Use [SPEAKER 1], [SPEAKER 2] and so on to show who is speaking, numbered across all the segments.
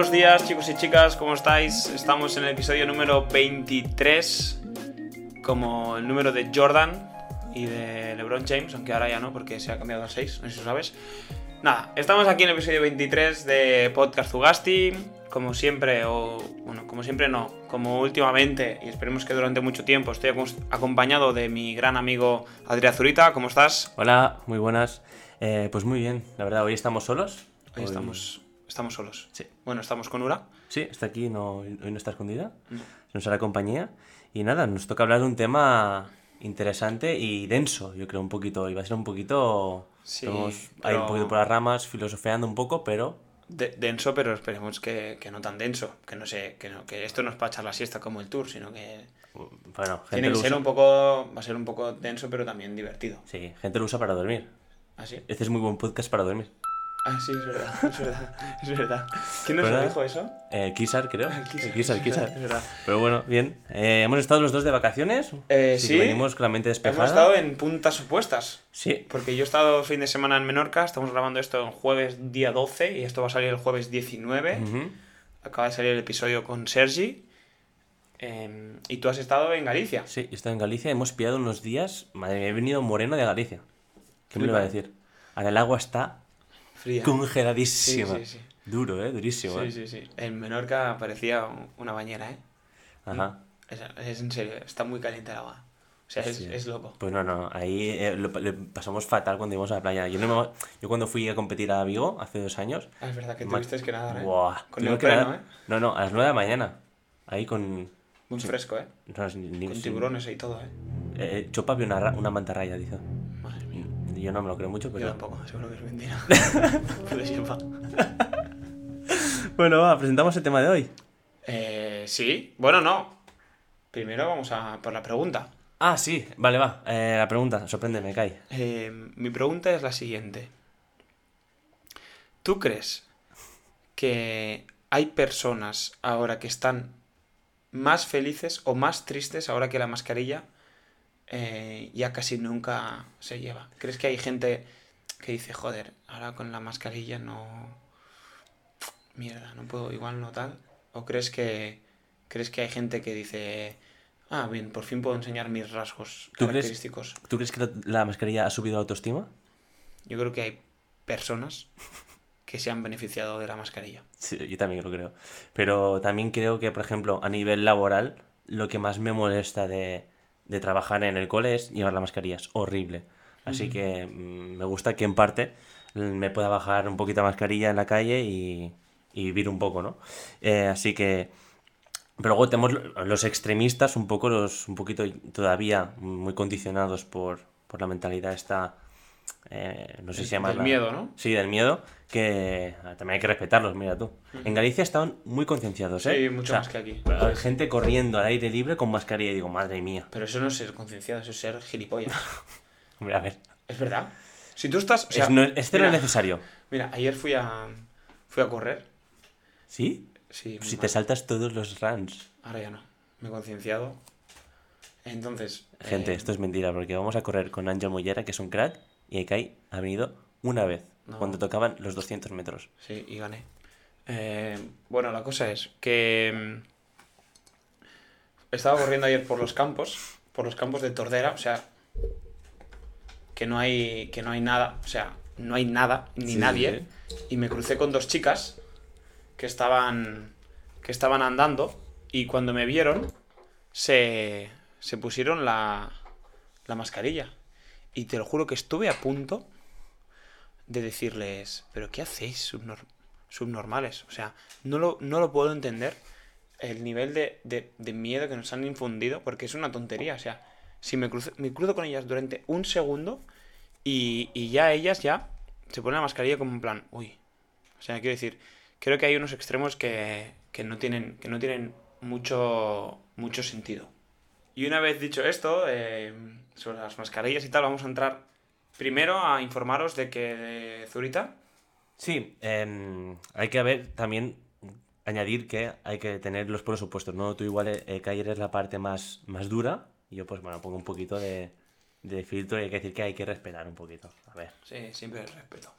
[SPEAKER 1] buenos días chicos y chicas, ¿cómo estáis? Estamos en el episodio número 23, como el número de Jordan y de LeBron James, aunque ahora ya no, porque se ha cambiado al 6, no sé si lo sabes. Nada, estamos aquí en el episodio 23 de Podcast Zugasti, como siempre, o bueno, como siempre no, como últimamente, y esperemos que durante mucho tiempo, estoy acompañado de mi gran amigo Adrián Zurita, ¿cómo estás?
[SPEAKER 2] Hola, muy buenas. Eh, pues muy bien, la verdad, hoy estamos solos.
[SPEAKER 1] Hoy, estamos, estamos solos.
[SPEAKER 2] Sí.
[SPEAKER 1] Bueno, estamos con Ura.
[SPEAKER 2] Sí, está aquí, no, hoy no está escondida. Nos hará compañía. Y nada, nos toca hablar de un tema interesante y denso, yo creo, un poquito. Y va a ser un poquito...
[SPEAKER 1] Sí,
[SPEAKER 2] Estamos ahí
[SPEAKER 1] pero-
[SPEAKER 2] un poquito por las ramas, filosofeando un poco, pero...
[SPEAKER 1] De- denso, pero esperemos que, que no tan denso. Que no sé, que, no, que esto no es para echar la siesta como el tour, sino que
[SPEAKER 2] Bueno, gente
[SPEAKER 1] tiene que ser
[SPEAKER 2] usa.
[SPEAKER 1] un poco. Va a ser un poco denso, pero también divertido.
[SPEAKER 2] Sí, gente lo usa para dormir.
[SPEAKER 1] ¿Así?
[SPEAKER 2] Este es muy buen podcast para dormir.
[SPEAKER 1] Ah, sí, es verdad, es verdad. Es verdad. ¿Quién nos dijo eso?
[SPEAKER 2] Eh, Kisar, creo.
[SPEAKER 1] El Kisar,
[SPEAKER 2] Kisar,
[SPEAKER 1] es
[SPEAKER 2] Kisar. Pero bueno, bien. Eh, hemos estado los dos de vacaciones.
[SPEAKER 1] Eh, sí.
[SPEAKER 2] Venimos con la mente despejada.
[SPEAKER 1] Hemos estado en puntas opuestas.
[SPEAKER 2] Sí.
[SPEAKER 1] Porque yo he estado fin de semana en Menorca, estamos grabando esto en jueves día 12 y esto va a salir el jueves 19.
[SPEAKER 2] Ujú.
[SPEAKER 1] Acaba de salir el episodio con Sergi. Eh, y tú has estado en Galicia.
[SPEAKER 2] Sí, yo estoy en Galicia. Hemos pillado unos días. Madre mía, he venido moreno de Galicia. ¿Qué me lo iba a decir? Ahora el agua está
[SPEAKER 1] Fría.
[SPEAKER 2] congeladísima.
[SPEAKER 1] Sí, sí, sí.
[SPEAKER 2] Duro, ¿eh? Durísimo,
[SPEAKER 1] Sí,
[SPEAKER 2] ¿eh?
[SPEAKER 1] sí, sí. En Menorca parecía una bañera, ¿eh?
[SPEAKER 2] Ajá.
[SPEAKER 1] Es, es en serio, está muy caliente el agua. O sea, es, es loco.
[SPEAKER 2] Pues no, no, ahí eh, lo, pasamos fatal cuando íbamos a la playa. Yo, no me- yo cuando fui a competir a Vigo hace dos años...
[SPEAKER 1] Ah, es verdad que tuviste que nadar, ¿eh? Con neopreno,
[SPEAKER 2] nadar-
[SPEAKER 1] ¿eh?
[SPEAKER 2] No, no, a las nueve de la mañana. Ahí con...
[SPEAKER 1] Muy fresco, ¿eh?
[SPEAKER 2] no, ni-
[SPEAKER 1] Con tiburones y todo, ¿eh?
[SPEAKER 2] Eh, Chopa vio una, una mantarraya, dice. Yo no me lo creo mucho,
[SPEAKER 1] Yo
[SPEAKER 2] pero...
[SPEAKER 1] tampoco, seguro que es mentira. Pero sepa.
[SPEAKER 2] Bueno, va, presentamos el tema de hoy.
[SPEAKER 1] Eh, sí, bueno, no. Primero vamos a por la pregunta.
[SPEAKER 2] Ah, sí, vale, va. Eh, la pregunta, sorpréndeme, Kai.
[SPEAKER 1] Eh, mi pregunta es la siguiente. ¿Tú crees que hay personas ahora que están más felices o más tristes ahora que la mascarilla eh, ya casi nunca se lleva? ¿Crees que hay gente que dice, joder, ahora con la mascarilla no... Mierda, no puedo, igual no tal? ¿O crees que, crees que hay gente que dice, ah, bien, por fin puedo enseñar mis rasgos
[SPEAKER 2] ¿Tú crees-
[SPEAKER 1] característicos?
[SPEAKER 2] ¿Tú crees que la, la mascarilla ha subido la autoestima?
[SPEAKER 1] Yo creo que hay personas que se han beneficiado de la mascarilla.
[SPEAKER 2] Sí, yo también lo creo. Pero también creo que, por ejemplo, a nivel laboral, lo que más me molesta de, de trabajar en el cole es llevar la mascarilla. Es horrible. Así que mm, me gusta que en parte me pueda bajar un poquito la mascarilla en la calle y, y vivir un poco, ¿no? Eh, así que... Pero luego tenemos lo- los extremistas, un poco los, un poquito todavía muy condicionados por, por la mentalidad esta, eh, no sé si
[SPEAKER 1] Del
[SPEAKER 2] llamarla-
[SPEAKER 1] miedo, ¿no?
[SPEAKER 2] Sí, del miedo, que ah, también hay que respetarlos, mira tú. En Galicia estaban muy concienciados, ¿eh?
[SPEAKER 1] Sí, mucho más que aquí.
[SPEAKER 2] Hay gente corriendo al aire libre con mascarilla y digo, madre mía.
[SPEAKER 1] Pero eso no es ser concienciado, eso es ser gilipollas.
[SPEAKER 2] Hombre, a ver.
[SPEAKER 1] es verdad. Si tú estás... o sea,
[SPEAKER 2] es, no, este no es necesario.
[SPEAKER 1] Mira, ayer fui a, fui a correr.
[SPEAKER 2] ¿Sí?
[SPEAKER 1] Sí,
[SPEAKER 2] Si
[SPEAKER 1] mal.
[SPEAKER 2] te saltas todos los runs.
[SPEAKER 1] Ahora ya no. Me he concienciado. Entonces...
[SPEAKER 2] Gente,
[SPEAKER 1] eh,
[SPEAKER 2] esto es mentira, porque vamos a correr con Ángel Mollera, que es un crack, y Ekai ha venido una vez,
[SPEAKER 1] No.
[SPEAKER 2] cuando tocaban los 200 metros.
[SPEAKER 1] Sí, y gané. Eh, bueno, la cosa es que mm, estaba corriendo ayer por los campos, por los campos de Tordera, o sea, que no hay, que no hay nada, o sea, no hay nada ni
[SPEAKER 2] Sí,
[SPEAKER 1] nadie, y me crucé con dos chicas que estaban, que estaban andando y cuando me vieron se, se pusieron la, la mascarilla y te lo juro que estuve a punto de decirles, pero ¿qué hacéis subnor- subnormales? O sea, no lo, no lo puedo entender el nivel de, de- de miedo que nos han infundido, porque es una tontería. O sea, si me cruzo, me cruzo con ellas durante un segundo y, y ya ellas ya se ponen la mascarilla como en plan, uy. O sea, quiero decir, creo que hay unos extremos que, que no tienen, que no tienen mucho, mucho sentido. Y una vez dicho esto, eh, sobre las mascarillas y tal, vamos a entrar primero a informaros de que Zurita.
[SPEAKER 2] Sí, em, hay que ver también añadir que hay que tener los polos opuestos, ¿no? Tú igual, eh, eres la parte más, más dura y yo pues bueno, pongo un poquito de, de filtro y hay que decir que hay que respetar un poquito. A ver.
[SPEAKER 1] Sí, siempre el respeto.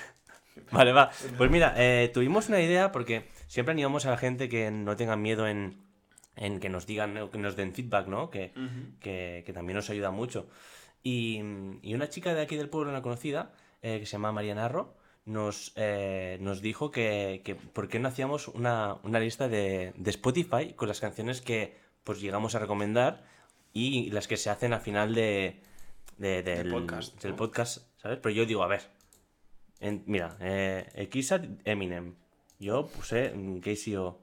[SPEAKER 2] Vale, va. Pues mira, eh, tuvimos una idea porque siempre animamos a la gente que no tengan miedo en, en que nos digan, que nos den feedback, ¿no? Que, que, que también nos ayuda mucho. Y, y una chica de aquí del pueblo, una conocida, eh, que se llama María Narro, nos, eh, nos dijo que, que por qué no hacíamos una, una lista de, de Spotify con las canciones que pues llegamos a recomendar y las que se hacen al final de, de- del,
[SPEAKER 1] podcast,
[SPEAKER 2] del
[SPEAKER 1] ¿no?
[SPEAKER 2] podcast, ¿sabes? Pero yo digo, a ver, en- mira, eh, Eminem, yo puse mm, Casey O,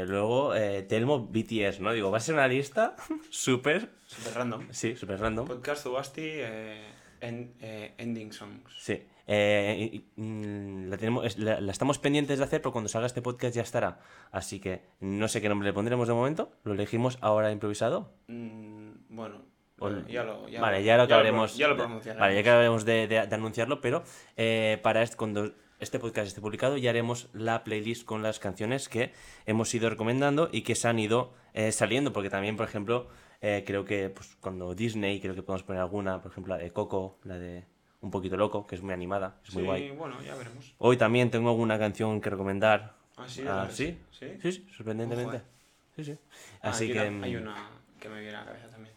[SPEAKER 2] eh, luego eh, Telmo BTS, ¿no? Digo, va a ser una lista súper,
[SPEAKER 1] Super random.
[SPEAKER 2] sí, súper random.
[SPEAKER 1] Podcast Zubasti, eh, en- eh, Ending Songs.
[SPEAKER 2] Sí. Y- y, mm, la, tenemos, la, la estamos pendientes de hacer, pero cuando salga este podcast ya estará. Así que no sé qué nombre le pondremos de momento. Lo elegimos ahora improvisado.
[SPEAKER 1] Mm, bueno, eh, ya lo. Ya
[SPEAKER 2] vale, ya lo acabaremos.
[SPEAKER 1] Ya lo
[SPEAKER 2] de-
[SPEAKER 1] pronunciaremos.
[SPEAKER 2] Vale, ya acabaremos de, de- de anunciarlo, pero eh, para este, cuando este podcast esté publicado ya haremos la playlist con las canciones que hemos ido recomendando y que se han ido eh, saliendo, porque también, por ejemplo, eh, creo que pues, cuando Disney, creo que podemos poner alguna, por ejemplo, la de Coco, la de Un poquito loco, que es muy animada, es muy
[SPEAKER 1] Sí,
[SPEAKER 2] guay.
[SPEAKER 1] bueno, ya veremos.
[SPEAKER 2] Hoy también tengo alguna canción que recomendar.
[SPEAKER 1] Ah, sí,
[SPEAKER 2] Ah, ¿sí?
[SPEAKER 1] sí.
[SPEAKER 2] Sí, sí, sorprendentemente.
[SPEAKER 1] Ojo,
[SPEAKER 2] Sí, sí.
[SPEAKER 1] Ah,
[SPEAKER 2] Así
[SPEAKER 1] hay
[SPEAKER 2] que.
[SPEAKER 1] una- hay
[SPEAKER 2] mm,
[SPEAKER 1] una que me viene a la cabeza también.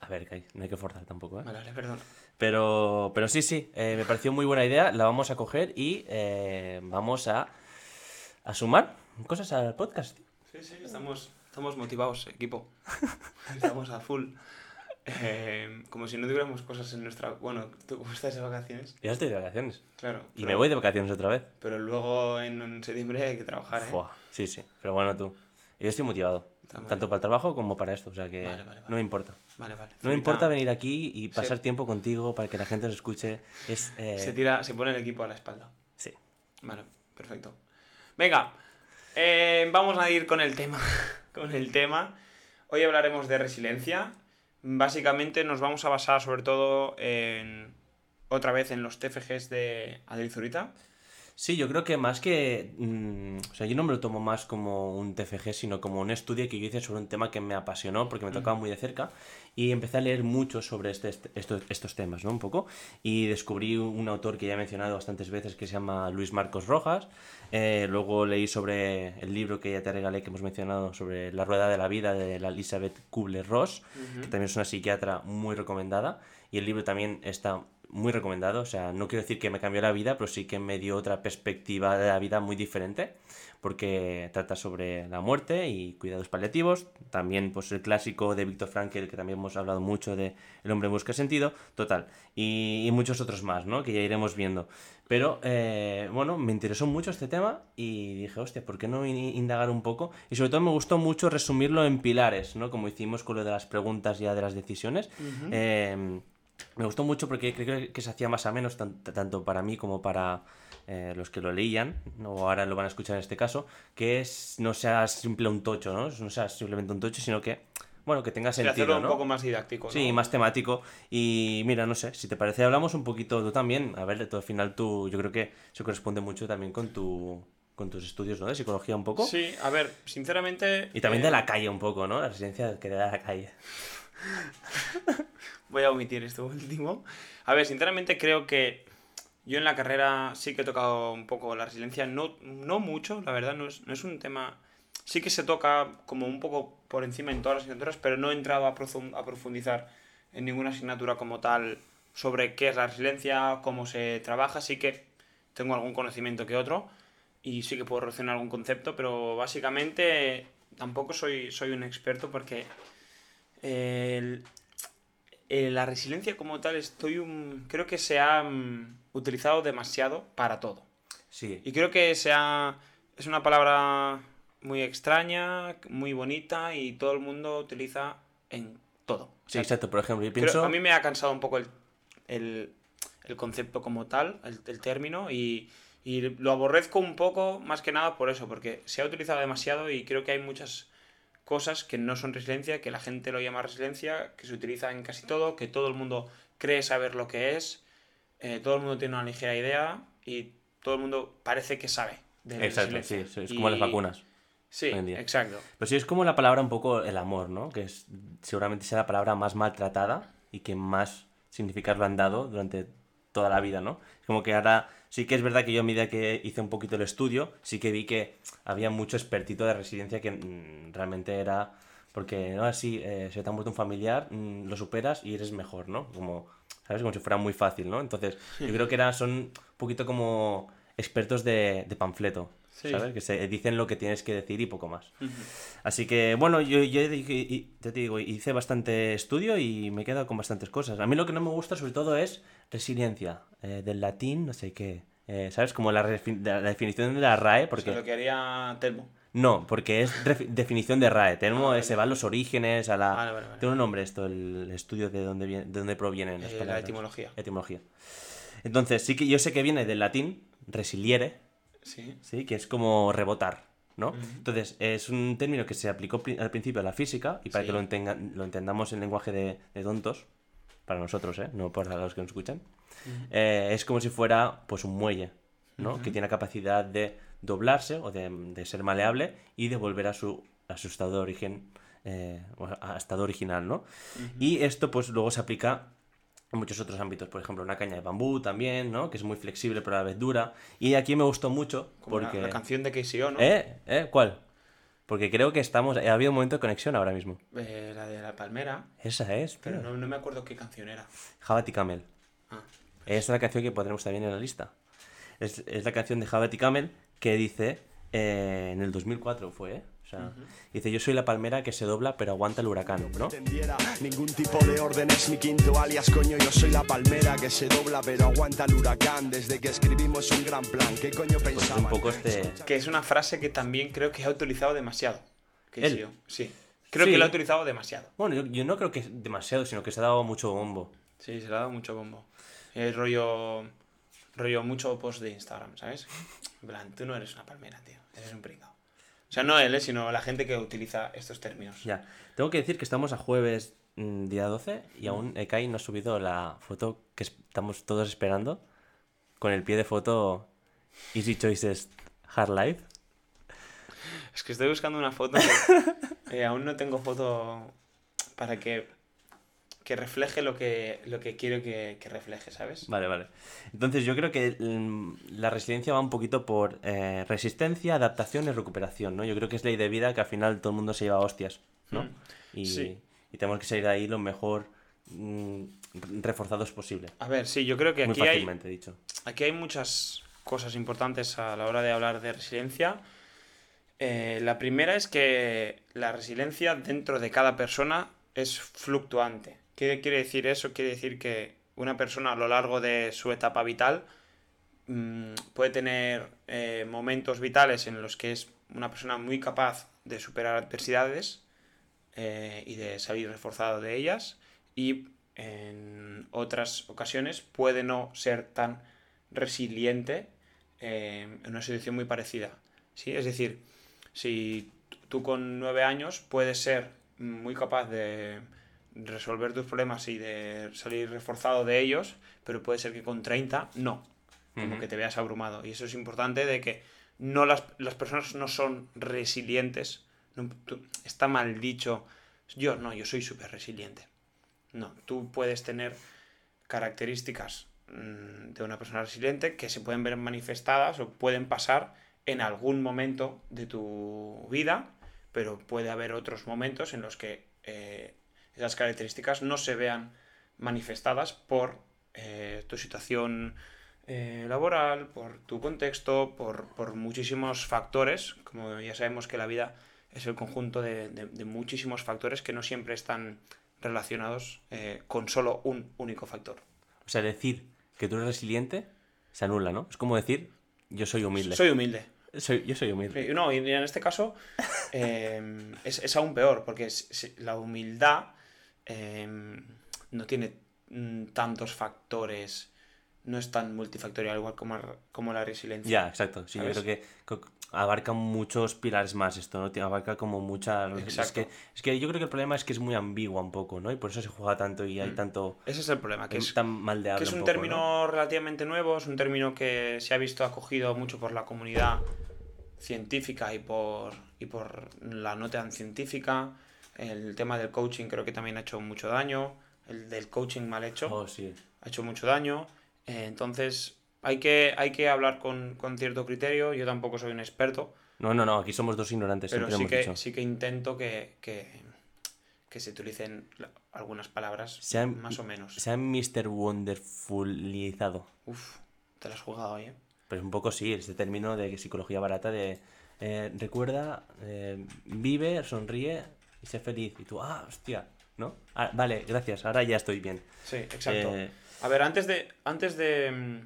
[SPEAKER 2] A ver, que hay- no hay que forzar tampoco, ¿eh?
[SPEAKER 1] Vale, vale, perdón.
[SPEAKER 2] Pero, pero sí, sí, eh, me pareció muy buena idea. La vamos a coger y eh, vamos a, a sumar cosas al podcast. tío.
[SPEAKER 1] Sí, sí, estamos, estamos motivados, equipo. estamos a full. Eh, como si no tuviéramos cosas en nuestra... Bueno, tú estás de vacaciones,
[SPEAKER 2] Ya estoy de vacaciones.
[SPEAKER 1] claro.
[SPEAKER 2] Y
[SPEAKER 1] pero-
[SPEAKER 2] me voy de vacaciones otra vez.
[SPEAKER 1] Pero luego en, en septiembre hay que trabajar, ¿eh?
[SPEAKER 2] Fua, Sí, sí. Pero bueno, tú. Yo estoy motivado.
[SPEAKER 1] Está
[SPEAKER 2] Tanto para el trabajo como para esto. O sea que
[SPEAKER 1] Vale, vale, vale.
[SPEAKER 2] no me importa.
[SPEAKER 1] Vale, vale.
[SPEAKER 2] No me importa venir aquí y pasar
[SPEAKER 1] Sí.
[SPEAKER 2] tiempo contigo para que la gente nos escuche. Es, eh,
[SPEAKER 1] Se tira, se pone el equipo a la espalda.
[SPEAKER 2] Sí.
[SPEAKER 1] Vale, perfecto. Venga, eh, vamos a ir con el tema. con el tema. Hoy hablaremos de resiliencia. Básicamente nos vamos a basar sobre todo en otra vez en los TFGs de Adel Zurita.
[SPEAKER 2] Sí, yo creo que más que. mm, o sea, yo no me lo tomo más como un TFG, sino como un estudio que yo hice sobre un tema que me apasionó porque me tocaba muy de cerca. Y empecé a leer mucho sobre este, este- estos, estos temas, ¿no? Un poco. Y descubrí un autor que ya he mencionado bastantes veces que se llama Luis Marcos Rojas. Eh, luego leí sobre el libro que ya te regalé, que hemos mencionado, sobre La Rueda de la Vida de la Elizabeth Kubler-Ross, que también es una psiquiatra muy recomendada. Y el libro también está muy recomendado. O sea, no quiero decir que me cambió la vida, pero sí que me dio otra perspectiva de la vida muy diferente. Porque trata sobre la muerte y cuidados paliativos. También, pues, el clásico de Víctor Frankl, que también hemos hablado mucho de El hombre busca sentido. Total. Y, y muchos otros más, ¿no? Que ya iremos viendo. Pero, eh, bueno, me interesó mucho este tema y dije, hostia, ¿por qué no in- indagar un poco? Y sobre todo me gustó mucho resumirlo en pilares, ¿no? Como hicimos con lo de las preguntas ya de las decisiones. Eh, me gustó mucho porque creo que se hacía más a menos, tan- tanto para mí como para eh, los que lo leían, o ahora lo van a escuchar en este caso, que es, no sea simple un tocho, ¿no? No sea simplemente un tocho, sino que, bueno, que tenga sentido,
[SPEAKER 1] hacerlo un
[SPEAKER 2] ¿no?
[SPEAKER 1] poco más didáctico. ¿no?
[SPEAKER 2] Sí, más temático. Y mira, no sé, si te parece, hablamos un poquito tú también. A ver, tú, al final tú, yo creo que se corresponde mucho también con tu con tus estudios, ¿no? De psicología un poco.
[SPEAKER 1] Sí, a ver, sinceramente.
[SPEAKER 2] Y también
[SPEAKER 1] eh,
[SPEAKER 2] de la calle un poco, ¿no? La residencia que da la calle.
[SPEAKER 1] Voy a omitir esto último. A ver, sinceramente creo que yo en la carrera sí que he tocado un poco la resiliencia, no, no mucho, la verdad, no es, no es un tema... Sí que se toca como un poco por encima en todas las asignaturas, pero no he entrado a, profun- a profundizar en ninguna asignatura como tal sobre qué es la resiliencia, cómo se trabaja, sí que tengo algún conocimiento que otro y sí que puedo relacionar algún concepto, pero básicamente tampoco soy, soy un experto porque el- eh, la resiliencia como tal estoy un, creo que se ha mm, utilizado demasiado para todo.
[SPEAKER 2] Sí.
[SPEAKER 1] Y creo que se ha- es una palabra muy extraña, muy bonita y todo el mundo utiliza en todo. O
[SPEAKER 2] Sí, exacto. Por ejemplo, yo
[SPEAKER 1] creo-
[SPEAKER 2] pienso...
[SPEAKER 1] a mí me ha cansado un poco el, el- el concepto como tal, el, el término, y, y lo aborrezco un poco más que nada por eso, porque se ha utilizado demasiado y creo que hay muchas cosas que no son resiliencia, que la gente lo llama resiliencia, que se utiliza en casi todo, que todo el mundo cree saber lo que es, eh, todo el mundo tiene una ligera idea y todo el mundo parece que sabe. De la
[SPEAKER 2] Exacto, sí, es
[SPEAKER 1] Y-
[SPEAKER 2] como las vacunas.
[SPEAKER 1] Sí, exacto.
[SPEAKER 2] Pero sí es como la palabra un poco el amor, ¿no? Que es seguramente sea la palabra más maltratada y que más significado lo han dado durante toda la vida, ¿no? Como que ahora sí que es verdad que yo a medida que hice un poquito el estudio, sí que vi que había mucho expertito de resiliencia que mm, realmente era porque, no, así, eh, se te ha muerto un familiar, mm, lo superas y eres mejor, ¿no? Como, ¿sabes? Como si fuera muy fácil, ¿no? Entonces, yo creo que era, son un poquito como expertos de, de panfleto,
[SPEAKER 1] Sí.
[SPEAKER 2] ¿sabes? Que se dicen lo que tienes que decir y poco más. Así que, bueno, yo, yo dije- y- ya te digo, hice bastante estudio y me he quedado con bastantes cosas. A mí lo que no me gusta sobre todo es resiliencia, eh, del latín, no sé qué. eh, ¿Sabes? Como la, la definición de la RAE, porque...
[SPEAKER 1] Lo que haría Telmo.
[SPEAKER 2] No, porque es definición de RAE. Tenemos,
[SPEAKER 1] vale.
[SPEAKER 2] se van los orígenes, a la...
[SPEAKER 1] Vale, vale.
[SPEAKER 2] Tiene un nombre esto, el estudio de dónde, viene, de dónde provienen las
[SPEAKER 1] Eh, la etimología.
[SPEAKER 2] Etimología. Entonces, sí que yo sé que viene del latín, resiliere,
[SPEAKER 1] Sí.
[SPEAKER 2] ¿sí? Que es como rebotar, ¿no? Entonces, es un término que se aplicó pri- al principio a la física y para
[SPEAKER 1] Sí.
[SPEAKER 2] que lo, entenga- lo entendamos en lenguaje de, de tontos, para nosotros, ¿eh? No para los que nos escuchan, eh, es como si fuera, pues, un muelle, ¿no? Que tiene la capacidad de doblarse o de, de ser maleable y de volver a su, a su estado de origen, eh, a estado original, ¿no? Y esto, pues, luego se aplica en muchos otros ámbitos, por ejemplo, una caña de bambú también, ¿no? Que es muy flexible pero a la vez dura. Y aquí me gustó mucho
[SPEAKER 1] Como la-
[SPEAKER 2] porque...
[SPEAKER 1] la, canción de KCO, ¿no?
[SPEAKER 2] ¿Eh? ¿Eh? ¿Cuál? Porque creo que estamos... Ha habido un momento de conexión ahora mismo.
[SPEAKER 1] Eh, la de la palmera.
[SPEAKER 2] Esa es,
[SPEAKER 1] Pero
[SPEAKER 2] pero...
[SPEAKER 1] no, no me acuerdo qué canción era.
[SPEAKER 2] Jabati Camel.
[SPEAKER 1] Ah,
[SPEAKER 2] Es la canción que pondremos también en la lista. Es, es la canción de Jabati Camel que dice... eh, en el 2004 fue, ¿eh? O sea, dice, yo soy la palmera que se dobla pero aguanta el huracán, ¿no?
[SPEAKER 3] ningún tipo de orden es mi quinto alias coño yo soy la palmera que se dobla pero aguanta el huracán desde que escribimos un gran plan qué coño
[SPEAKER 2] Pues es
[SPEAKER 3] pensaban
[SPEAKER 2] un poco este...
[SPEAKER 1] que es una frase que también creo que ha utilizado demasiado.
[SPEAKER 2] ¿Él?
[SPEAKER 1] KCO. Sí. Creo
[SPEAKER 2] Sí.
[SPEAKER 1] que lo ha utilizado demasiado.
[SPEAKER 2] Bueno, yo, yo no creo que demasiado, sino que se ha dado mucho bombo.
[SPEAKER 1] Sí, se le ha dado mucho bombo. El rollo. Rollo mucho post de Instagram, ¿sabes? En plan, tú no eres una palmera, tío. Eres un pringao. O sea, no él, ¿eh? sino la gente que utiliza estos términos.
[SPEAKER 2] Ya, tengo que decir que estamos a jueves mm, día 12 y aún Ekai no ha subido la foto que es- estamos todos esperando con el pie de foto Easy Choices Hard Life.
[SPEAKER 1] Es que estoy buscando una foto que eh, aún no tengo foto para que, que refleje lo que, lo que quiero que, que refleje, ¿sabes?
[SPEAKER 2] Vale, vale. Entonces yo creo que mm, la resiliencia va un poquito por eh, resistencia, adaptación y recuperación, ¿no? Yo creo que es ley de vida que al final todo el mundo se lleva hostias, ¿no?
[SPEAKER 1] Mm,
[SPEAKER 2] Y,
[SPEAKER 1] sí.
[SPEAKER 2] y tenemos que salir de ahí lo mejor mm, reforzados posible.
[SPEAKER 1] A ver, sí, yo creo que
[SPEAKER 2] Muy
[SPEAKER 1] aquí hay,
[SPEAKER 2] fácilmente dicho.
[SPEAKER 1] aquí hay muchas cosas importantes a la hora de hablar de resiliencia. Eh, la primera es que la resiliencia dentro de cada persona es fluctuante. ¿Qué quiere decir eso? Quiere decir que una persona a lo largo de su etapa vital mm, puede tener eh, momentos vitales en los que es una persona muy capaz de superar adversidades eh, y de salir reforzado de ellas y en otras ocasiones puede no ser tan resiliente eh, en una situación muy parecida. ¿sí? Es decir, si tú con nueve años puedes ser muy capaz de resolver tus problemas y de salir reforzado de ellos, pero puede ser que con 30 no, como que te veas abrumado. Y eso es importante de que no las, las personas no son resilientes. No, tú- está mal dicho, yo no, yo soy súper resiliente. No, tú puedes tener características mm, de una persona resiliente que se pueden ver manifestadas o pueden pasar en algún momento de tu vida, pero puede haber otros momentos en los que eh, esas características no se vean manifestadas por eh, tu situación eh, laboral, por tu contexto, por, por muchísimos factores. Como ya sabemos que la vida es el conjunto de, de- de muchísimos factores que no siempre están relacionados eh, con solo un único factor.
[SPEAKER 2] O sea, decir que tú eres resiliente se anula, ¿no? Es como decir, yo soy humilde.
[SPEAKER 1] Soy humilde.
[SPEAKER 2] Soy- yo soy humilde.
[SPEAKER 1] No, y en este caso eh, es, es aún peor, porque es- es- la humildad eh, no tiene mm, tantos factores, no es tan multifactorial igual como, como la resiliencia.
[SPEAKER 2] Ya, exacto. Sí, yo
[SPEAKER 1] ¿Sabes?
[SPEAKER 2] creo que abarca muchos pilares más esto, ¿no? Abarca como mucha... Es que, es que yo creo que el problema es que es muy ambigua un poco, ¿no? Y por eso se juega tanto y hay tanto...
[SPEAKER 1] Ese es el problema, que es,
[SPEAKER 2] tan maldeable
[SPEAKER 1] que es un
[SPEAKER 2] poco,
[SPEAKER 1] término
[SPEAKER 2] ¿no?
[SPEAKER 1] relativamente nuevo, es un término que se ha visto acogido mucho por la comunidad científica y por, y por la no tan científica. El tema del coaching creo que también ha hecho mucho daño. El del coaching mal hecho
[SPEAKER 2] Oh, sí.
[SPEAKER 1] ha hecho mucho daño. Eh, entonces, hay que, hay que hablar con, con cierto criterio. Yo tampoco soy un experto,
[SPEAKER 2] No, no, no, aquí somos dos ignorantes,
[SPEAKER 1] pero sí
[SPEAKER 2] hemos
[SPEAKER 1] que,
[SPEAKER 2] dicho.
[SPEAKER 1] sí que intento que, que, que se utilicen algunas palabras más o menos.
[SPEAKER 2] Se ha Mr. Wonderfulizado.
[SPEAKER 1] Uf, te lo has jugado hoy, ¿eh?
[SPEAKER 2] Pues un poco sí, este término de psicología barata de eh, recuerda, eh, vive, sonríe y sé feliz. Y tú, ah, hostia, ¿no? Ah, vale, gracias, ahora ya estoy bien.
[SPEAKER 1] Sí, exacto.
[SPEAKER 2] Eh,
[SPEAKER 1] A ver, antes de. Antes de. mm,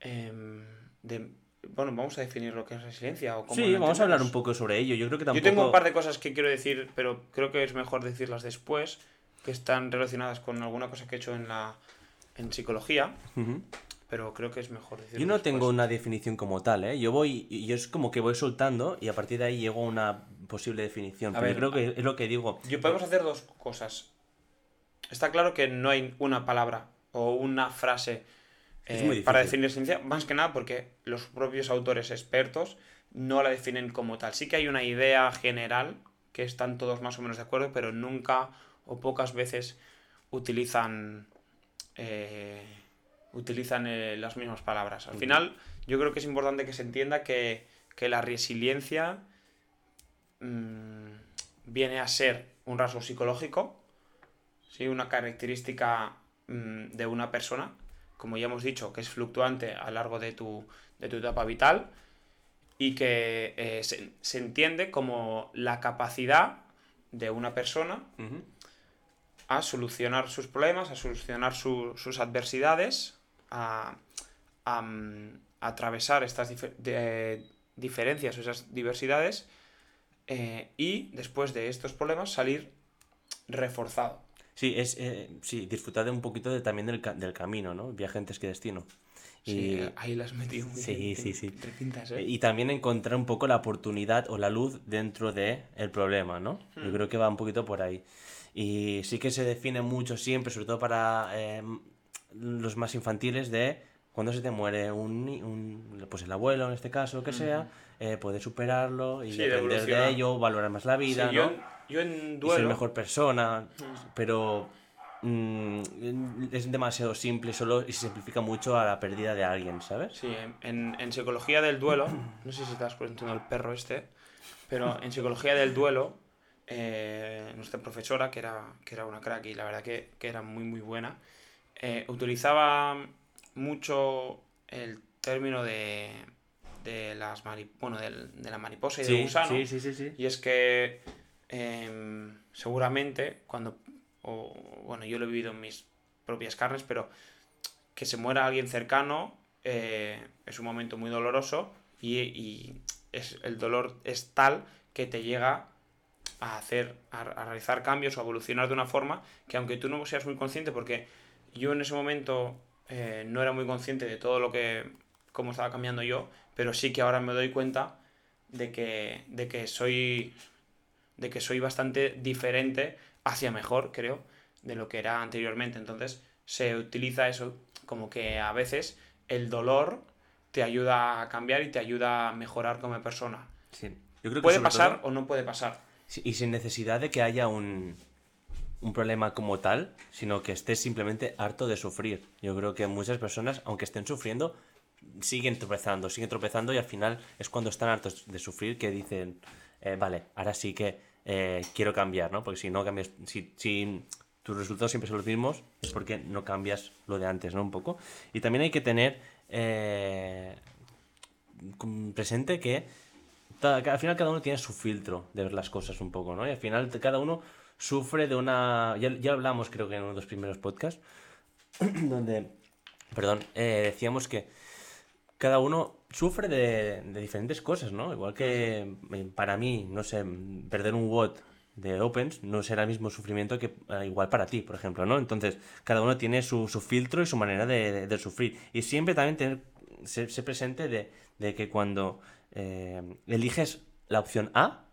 [SPEAKER 1] em, de- bueno, vamos a definir lo que es resiliencia. O cómo
[SPEAKER 2] sí, vamos a hablar un poco sobre ello. Yo creo que tampoco...
[SPEAKER 1] Yo tengo un par de cosas que quiero decir, pero creo que es mejor decirlas después, que están relacionadas con alguna cosa que he hecho en la en psicología, pero creo que es mejor decirlo
[SPEAKER 2] Yo no
[SPEAKER 1] después.
[SPEAKER 2] tengo una definición como tal, ¿eh? Yo voy, yo es como que voy soltando y a partir de ahí llego a una posible definición.
[SPEAKER 1] A
[SPEAKER 2] pero
[SPEAKER 1] ver,
[SPEAKER 2] yo creo que es lo que digo.
[SPEAKER 1] Yo podemos hacer dos cosas. Está claro que no hay una palabra o una frase eh, para definir ciencia, más que nada porque los propios autores expertos no la definen como tal. Sí que hay una idea general que están todos más o menos de acuerdo, pero nunca o pocas veces utilizan eh, utilizan eh, las mismas palabras. Al final, yo creo que es importante que se entienda que, que la resiliencia mm, viene a ser un rasgo psicológico, ¿sí? una característica mm, de una persona, como ya hemos dicho, que es fluctuante a lo largo de tu, de tu etapa vital y que eh, se, se entiende como la capacidad de una persona a solucionar sus problemas, a solucionar su- sus adversidades, a, a, mm, atravesar estas de- diferencias o esas diversidades eh, y después de estos problemas salir reforzado.
[SPEAKER 2] Sí, es, eh, sí, disfrutar de un poquito de, también del, del camino, ¿no? Viaje antes que destino.
[SPEAKER 1] Sí,
[SPEAKER 2] Y-
[SPEAKER 1] ahí las has metido muy
[SPEAKER 2] Sí,
[SPEAKER 1] bien,
[SPEAKER 2] sí, sí.
[SPEAKER 1] entre pintas, ¿eh?
[SPEAKER 2] Y también encontrar un poco la oportunidad o la luz dentro del el problema, ¿no? Yo creo que va un poquito por ahí. Y sí que se define mucho siempre, sobre todo para los más infantiles, de cuando se te muere un, un- pues el abuelo en este caso, que sea, eh, poder superarlo y
[SPEAKER 1] Sí, de
[SPEAKER 2] aprender de ello, valorar más la vida,
[SPEAKER 1] Sí,
[SPEAKER 2] ¿no?
[SPEAKER 1] yo, en- yo en
[SPEAKER 2] y ser
[SPEAKER 1] duelo...
[SPEAKER 2] mejor persona, pero mm, es demasiado simple solo y se simplifica mucho a la pérdida de alguien, ¿sabes?
[SPEAKER 1] Sí, en, en- psicología del duelo, no sé si das cuenta el perro este, pero en psicología del duelo, eh, nuestra profesora, que era, que era una crack y la verdad que, que era muy muy buena, eh, utilizaba mucho el término de, de las mari- bueno, del- de la mariposa y del
[SPEAKER 2] Sí,
[SPEAKER 1] gusano.
[SPEAKER 2] sí, sí, sí, sí.
[SPEAKER 1] Y es que em, seguramente cuando, o, bueno, yo lo he vivido en mis propias carnes, pero que se muera alguien cercano eh, es un momento muy doloroso y, y es, el dolor es tal que te llega a hacer, a, a realizar cambios o a evolucionar de una forma que aunque tú no seas muy consciente, porque yo en ese momento eh, no era muy consciente de todo lo que, cómo estaba cambiando yo, pero sí que ahora me doy cuenta de que, de que soy de que soy bastante diferente hacia mejor, creo, de lo que era anteriormente. Entonces se utiliza eso como que a veces el dolor te ayuda a cambiar y te ayuda a mejorar como persona.
[SPEAKER 2] Sí. Yo creo que
[SPEAKER 1] Puede pasar
[SPEAKER 2] todo-
[SPEAKER 1] o no puede pasar.
[SPEAKER 2] Y sin necesidad de que haya un, un problema como tal, sino que estés simplemente harto de sufrir. Yo creo que muchas personas, aunque estén sufriendo, siguen tropezando, siguen tropezando y al final es cuando están hartos de sufrir que dicen, eh, vale, ahora sí que eh, quiero cambiar, ¿no? Porque si no cambias, si, tus resultados siempre son los mismos, es porque no cambias lo de antes, ¿no? Un poco. Y también hay que tener eh, presente que al final cada uno tiene su filtro de ver las cosas un poco, ¿no? Y al final cada uno sufre de una... Ya, ya hablamos creo que en uno de los primeros podcasts, donde, perdón, eh, decíamos que cada uno sufre de, de diferentes cosas, ¿no? Igual que eh, para mí, no sé, perder un WOT de Opens no será el mismo sufrimiento que eh, igual para ti, por ejemplo, ¿no? Entonces, cada uno tiene su, su filtro y su manera de, de- sufrir. Y siempre también tener, ser, presente de, que cuando eliges la opción A,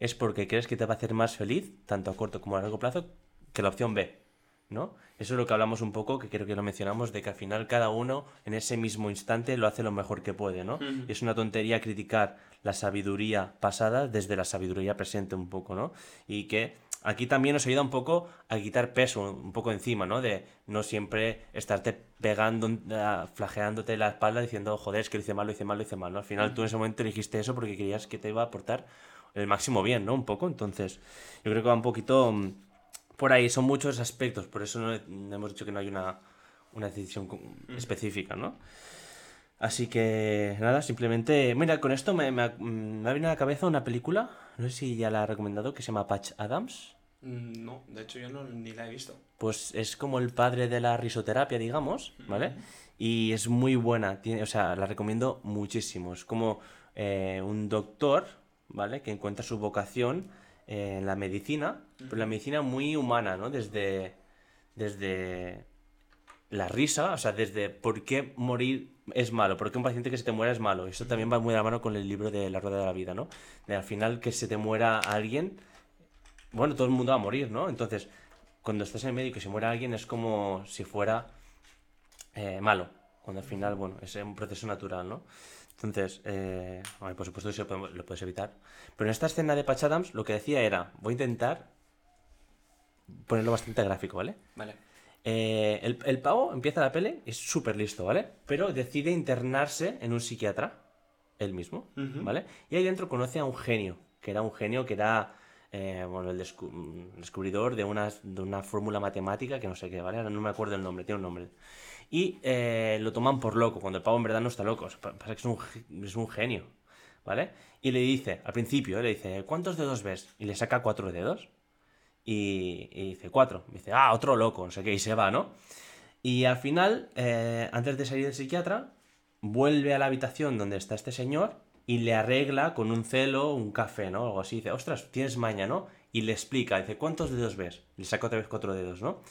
[SPEAKER 2] es porque crees que te va a hacer más feliz, tanto a corto como a largo plazo, que la opción B, ¿no? Eso es lo que hablamos un poco, que creo que lo mencionamos, de que al final cada uno en ese mismo instante lo hace lo mejor que puede, ¿no? Y es una tontería criticar la sabiduría pasada desde la sabiduría presente un poco, ¿no? Y que aquí también nos ayuda un poco a quitar peso un poco encima, ¿no? De no siempre estarte pegando, ah, flageándote la espalda diciendo, joder, es que lo hice mal, lo hice mal, lo hice mal, ¿no? Al final tú en ese momento elegiste eso porque querías que te iba a aportar el máximo bien, ¿no? Un poco, entonces yo creo que va un poquito mm, por ahí, son muchos aspectos, por eso no, hemos dicho que no hay una, una decisión co- específica, ¿no? Así que nada, simplemente. Mira, con esto me, me, ha- me ha venido a la cabeza una película, no sé si ya la he recomendado, que se llama Patch Adams.
[SPEAKER 1] Mm, No, de hecho yo no, ni la he visto.
[SPEAKER 2] Pues es como el padre de la risoterapia, digamos, ¿vale? Y es muy buena, tiene, o sea, la recomiendo muchísimo. Es como eh, un doctor, ¿vale? Que encuentra su vocación en la medicina, pero la medicina muy humana, ¿no? Desde, desde la risa, o sea, desde por qué morir es malo, por qué un paciente que se te muera es malo. Eso también va muy de la mano con el libro de La Rueda de la Vida, ¿no? De al final que se te muera alguien, bueno, todo el mundo va a morir, ¿no? Entonces, cuando estás en el médico y se muere alguien es como si fuera eh, malo, cuando al final, bueno, es un proceso natural, ¿no? Entonces, eh, bueno, por supuesto eso lo, puedes evitar. Pero en esta escena de Patch Adams lo que decía era, voy a intentar ponerlo bastante gráfico, ¿vale?
[SPEAKER 1] Vale.
[SPEAKER 2] Eh, el, el pavo empieza la pele, es súper listo, ¿vale? Pero decide internarse en un psiquiatra, él mismo, ¿vale? Y ahí dentro conoce a un genio, que era un genio que era, eh, bueno, el descu- descubridor de una, de una fórmula matemática que no sé qué, ¿vale? Ahora no me acuerdo el nombre, tiene un nombre. Y eh, lo toman por loco, cuando el pavo en verdad no está loco, o pasa que es un, es un genio, ¿vale? Y le dice, al principio, eh, le dice, ¿cuántos dedos ves? Y le saca cuatro dedos. Y, y dice, cuatro. Y dice, ah, otro loco, no sé qué, y se va, ¿no? Y al final, eh, antes de salir del psiquiatra, vuelve a la habitación donde está este señor y le arregla con un celo un café, ¿no? Algo así. Dice, ostras, tienes maña, ¿no? Y le explica, dice, ¿cuántos dedos ves? Le saca otra vez cuatro dedos, ¿no?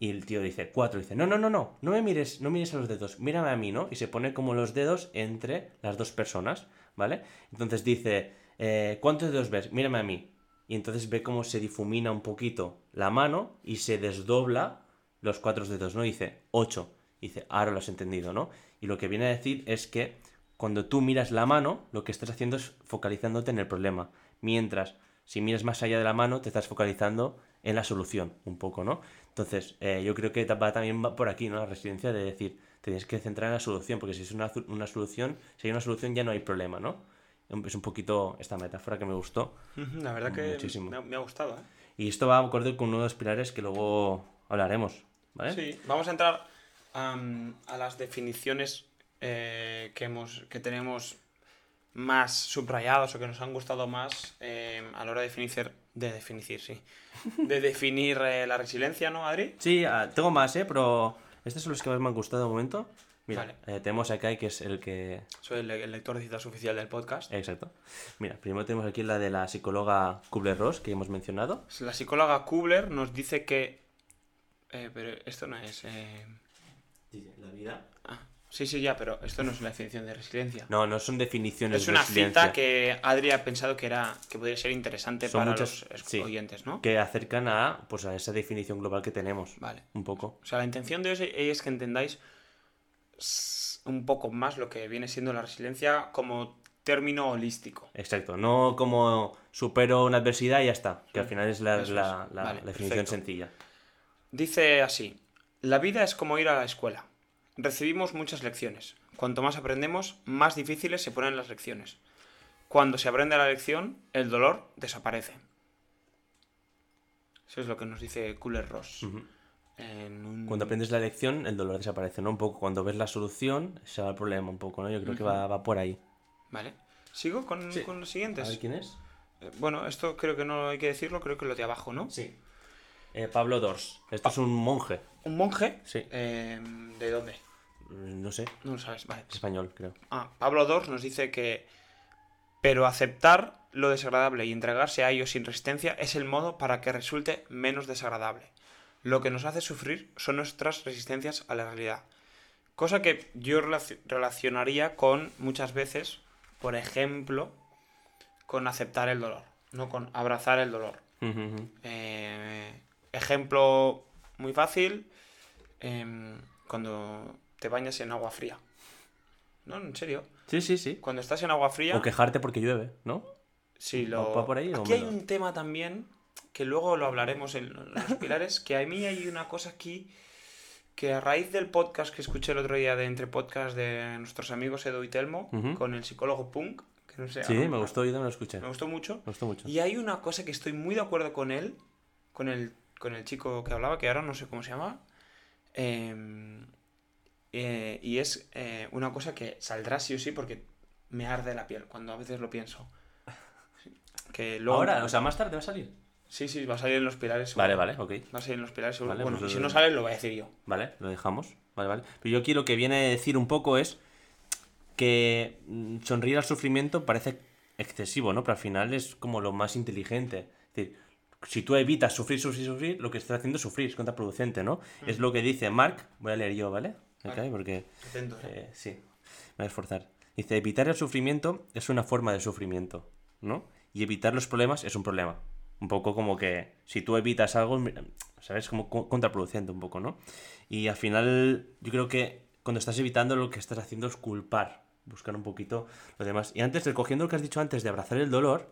[SPEAKER 2] Y el tío dice, cuatro. Dice, no, no, no, no, no me mires, no mires a los dedos, mírame a mí, ¿no? Y se pone como los dedos entre las dos personas, ¿vale? Entonces dice, eh, ¿cuántos dedos ves? Mírame a mí. Y entonces ve cómo se difumina un poquito la mano y se desdobla los cuatro dedos, ¿no? Dice, ocho. Dice, ahora lo has entendido, ¿no? Y lo que viene a decir es que cuando tú miras la mano, lo que estás haciendo es focalizándote en el problema. Mientras, si miras más allá de la mano, te estás focalizando en la solución, un poco, ¿no? Entonces, eh, yo creo que va, también va por aquí, ¿no? La residencia de decir, te tienes que centrar en la solución, porque si es una, una solución, si hay una solución ya no hay problema, ¿no? Es un poquito esta metáfora que me gustó.
[SPEAKER 1] La verdad que
[SPEAKER 2] Muchísimo.
[SPEAKER 1] me ha, me ha gustado, ¿eh?
[SPEAKER 2] Y esto va acorde con uno de los pilares que luego hablaremos, ¿vale?
[SPEAKER 1] Sí, vamos a entrar a las definiciones eh, que, hemos, que tenemos más subrayadas o que nos han gustado más eh, a la hora de definir, de definir, sí, de definir eh, la resiliencia, ¿no, Adri?
[SPEAKER 2] Sí, ah, tengo más, ¿eh? Pero estos son los que más me han gustado de momento. Mira,
[SPEAKER 1] Vale.
[SPEAKER 2] eh, tenemos a Kai, que es el que...
[SPEAKER 1] Soy el, el lector de citas oficial del podcast.
[SPEAKER 2] Exacto. Mira, primero tenemos aquí la de la psicóloga Kubler-Ross, que hemos mencionado.
[SPEAKER 1] La psicóloga Kubler nos dice que... eh, pero esto no es... eh,
[SPEAKER 2] La vida.
[SPEAKER 1] ah, sí, sí, ya, pero esto no es la definición de resiliencia.
[SPEAKER 2] No, no son definiciones
[SPEAKER 1] es
[SPEAKER 2] de
[SPEAKER 1] una
[SPEAKER 2] resiliencia
[SPEAKER 1] cita que Adri ha pensado que era que podría ser interesante
[SPEAKER 2] Son
[SPEAKER 1] para
[SPEAKER 2] muchas-
[SPEAKER 1] los
[SPEAKER 2] sí.
[SPEAKER 1] oyentes, ¿no?
[SPEAKER 2] que acercan a, pues, a esa definición global que tenemos.
[SPEAKER 1] Vale.
[SPEAKER 2] Un poco.
[SPEAKER 1] O sea, la intención de hoy es que entendáis un poco más lo que viene siendo la resiliencia como término holístico.
[SPEAKER 2] Exacto. No como supero una adversidad y ya está. Que al final es la,
[SPEAKER 1] Eso
[SPEAKER 2] la-
[SPEAKER 1] es.
[SPEAKER 2] la-
[SPEAKER 1] Vale,
[SPEAKER 2] la definición
[SPEAKER 1] perfecto.
[SPEAKER 2] sencilla.
[SPEAKER 1] Dice así, la vida es como ir a la escuela. Recibimos muchas lecciones. Cuanto más aprendemos, más difíciles se ponen las lecciones. Cuando se aprende la lección, el dolor desaparece. Eso es lo que nos dice Cooler Ross. un-
[SPEAKER 2] Cuando aprendes la lección, el dolor desaparece, ¿no? Un poco. Cuando ves la solución, se va el problema un poco, ¿no? Yo creo que va, va por ahí.
[SPEAKER 1] Vale. ¿Sigo con,
[SPEAKER 2] Sí.
[SPEAKER 1] con los
[SPEAKER 2] A
[SPEAKER 1] siguientes?
[SPEAKER 2] ver quién es.
[SPEAKER 1] Eh, Bueno, esto creo que no hay que decirlo, creo que lo de abajo, ¿no?
[SPEAKER 2] Sí. Eh, Pablo Dors. Esto es un monje.
[SPEAKER 1] Un monje.
[SPEAKER 2] Sí.
[SPEAKER 1] eh, ¿De dónde?
[SPEAKER 2] No sé.
[SPEAKER 1] No lo sabes, vale.
[SPEAKER 2] Es español, creo.
[SPEAKER 1] Ah, Pablo Dors nos dice que. Pero aceptar lo desagradable y entregarse a ello sin resistencia es el modo para que resulte menos desagradable. Lo que nos hace sufrir son nuestras resistencias a la realidad. Cosa que yo relaci- relacionaría con muchas veces, por ejemplo, con aceptar el dolor, no con abrazar el dolor. Eh, ejemplo muy fácil, em, cuando te bañas en agua fría. No, en serio.
[SPEAKER 2] Sí, sí, sí.
[SPEAKER 1] Cuando estás en agua fría,
[SPEAKER 2] O quejarte porque llueve, ¿no?
[SPEAKER 1] sí, lo...
[SPEAKER 2] ¿Va por ahí o
[SPEAKER 1] Aquí hay un tema también que luego lo hablaremos en los pilares, que a mí hay una cosa aquí que a raíz del podcast que escuché el otro día de entre podcast de nuestros amigos Edo y Telmo con el psicólogo Punk, que no sé,
[SPEAKER 2] Sí, me gustó, yo también lo escuché.
[SPEAKER 1] me gustó mucho.
[SPEAKER 2] Me gustó mucho.
[SPEAKER 1] Y hay una cosa que estoy muy de acuerdo con él, con el, con el chico que hablaba, que ahora no sé cómo se llama. eh, eh, y es eh, una cosa que saldrá sí o sí porque me arde la piel cuando a veces lo pienso. Que luego,
[SPEAKER 2] Ahora, o sea, más tarde va a salir.
[SPEAKER 1] Sí, sí, va a salir en los pilares.
[SPEAKER 2] Vale,
[SPEAKER 1] seguro.
[SPEAKER 2] vale, ok.
[SPEAKER 1] Va a salir en los pilares seguro.
[SPEAKER 2] Vale,
[SPEAKER 1] bueno,
[SPEAKER 2] pues
[SPEAKER 1] y si
[SPEAKER 2] lo-
[SPEAKER 1] no sale, lo voy a decir yo.
[SPEAKER 2] Vale, lo dejamos. Vale, vale. Pero yo aquí lo que viene a decir un poco es que mm, sonreír al sufrimiento parece excesivo, ¿no? Pero al final es como lo más inteligente. Es decir, si tú evitas sufrir, sufrir, sufrir, lo que estás haciendo es sufrir, es contraproducente, ¿no? Es lo que dice Mark, voy a leer yo, ¿vale? Me
[SPEAKER 1] Vale.
[SPEAKER 2] cae porque...
[SPEAKER 1] Atento, eh.
[SPEAKER 2] Eh, sí, me voy a esforzar. Dice, evitar el sufrimiento es una forma de sufrimiento, ¿no? Y evitar los problemas es un problema. Un poco como que si tú evitas algo, ¿sabes? Como co- contraproducente un poco, ¿no? Y al final yo creo que cuando estás evitando lo que estás haciendo es culpar, buscar un poquito lo demás. Y antes, recogiendo lo que has dicho antes de abrazar el dolor,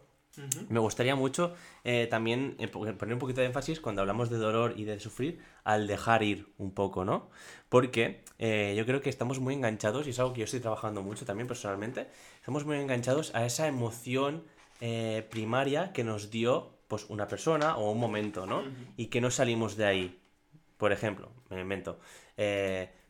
[SPEAKER 2] me gustaría mucho eh, también eh, po- poner un poquito de énfasis cuando hablamos de dolor y de sufrir al dejar ir un poco, ¿no? Porque eh, yo creo que estamos muy enganchados, y es algo que yo estoy trabajando mucho también personalmente, estamos muy enganchados a esa emoción eh, primaria que nos dio pues una persona o un momento, ¿no? Y que no salimos de ahí. Por ejemplo, me invento,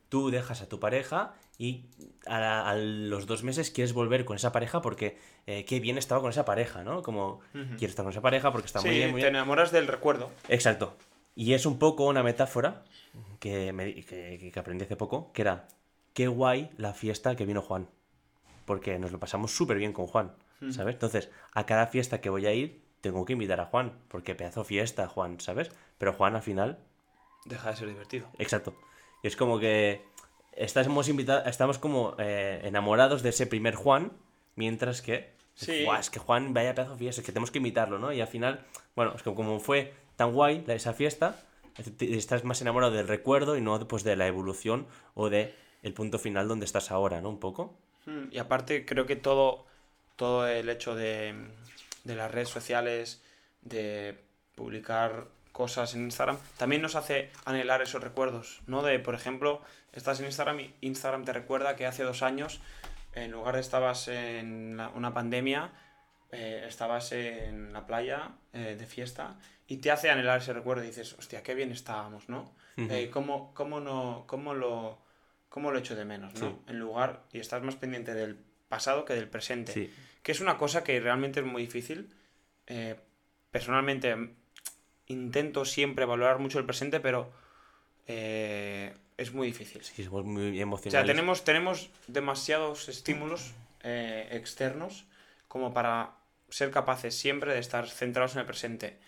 [SPEAKER 2] tú dejas a tu pareja y a, la- a los dos meses quieres volver con esa pareja porque eh, qué bien estaba con esa pareja, ¿no? Como quieres estar con esa pareja porque está
[SPEAKER 1] Sí,
[SPEAKER 2] muy bien, muy
[SPEAKER 1] te
[SPEAKER 2] bien.
[SPEAKER 1] enamoras del recuerdo.
[SPEAKER 2] Exacto. Y es un poco una metáfora que, me, que, que aprendí hace poco, que era, qué guay la fiesta que vino Juan. Porque nos lo pasamos súper bien con Juan, ¿sabes? Entonces, a cada fiesta que voy a ir, tengo que invitar a Juan, porque pedazo fiesta, Juan, ¿sabes? Pero Juan al final
[SPEAKER 1] Deja de ser divertido.
[SPEAKER 2] Exacto. Y es como que estamos, invitados, estamos como eh, enamorados de ese primer Juan, mientras que...
[SPEAKER 1] Sí.
[SPEAKER 2] "Buah, es que Juan vaya pedazo de fiesta, es que tenemos que invitarlo, ¿no? Y al final, bueno, es que como fue tan guay esa fiesta, estás más enamorado del recuerdo y no pues, de la evolución o de el punto final donde estás ahora, ¿no? Un poco.
[SPEAKER 1] Mm, Y aparte creo que todo, todo el hecho de, de las redes sociales, de publicar cosas en Instagram, también nos hace anhelar esos recuerdos, ¿no? De, por ejemplo, estás en Instagram y Instagram te recuerda que hace dos años, en lugar de estabas en la- una pandemia, eh, estabas en la playa eh, de fiesta y te hace anhelar ese recuerdo y dices, hostia, qué bien estábamos, ¿no? Eh, ¿cómo, cómo no, cómo lo, cómo lo echo de menos, ¿no? En lugar, y estás más pendiente del pasado que del presente.
[SPEAKER 2] Sí.
[SPEAKER 1] Que es una cosa que realmente es muy difícil. Personalmente intento siempre valorar mucho el presente, pero eh, es muy difícil.
[SPEAKER 2] Sí, somos muy
[SPEAKER 1] O sea,
[SPEAKER 2] emocionales.
[SPEAKER 1] tenemos, tenemos demasiados estímulos eh, externos como para ser capaces siempre de estar centrados en el presente.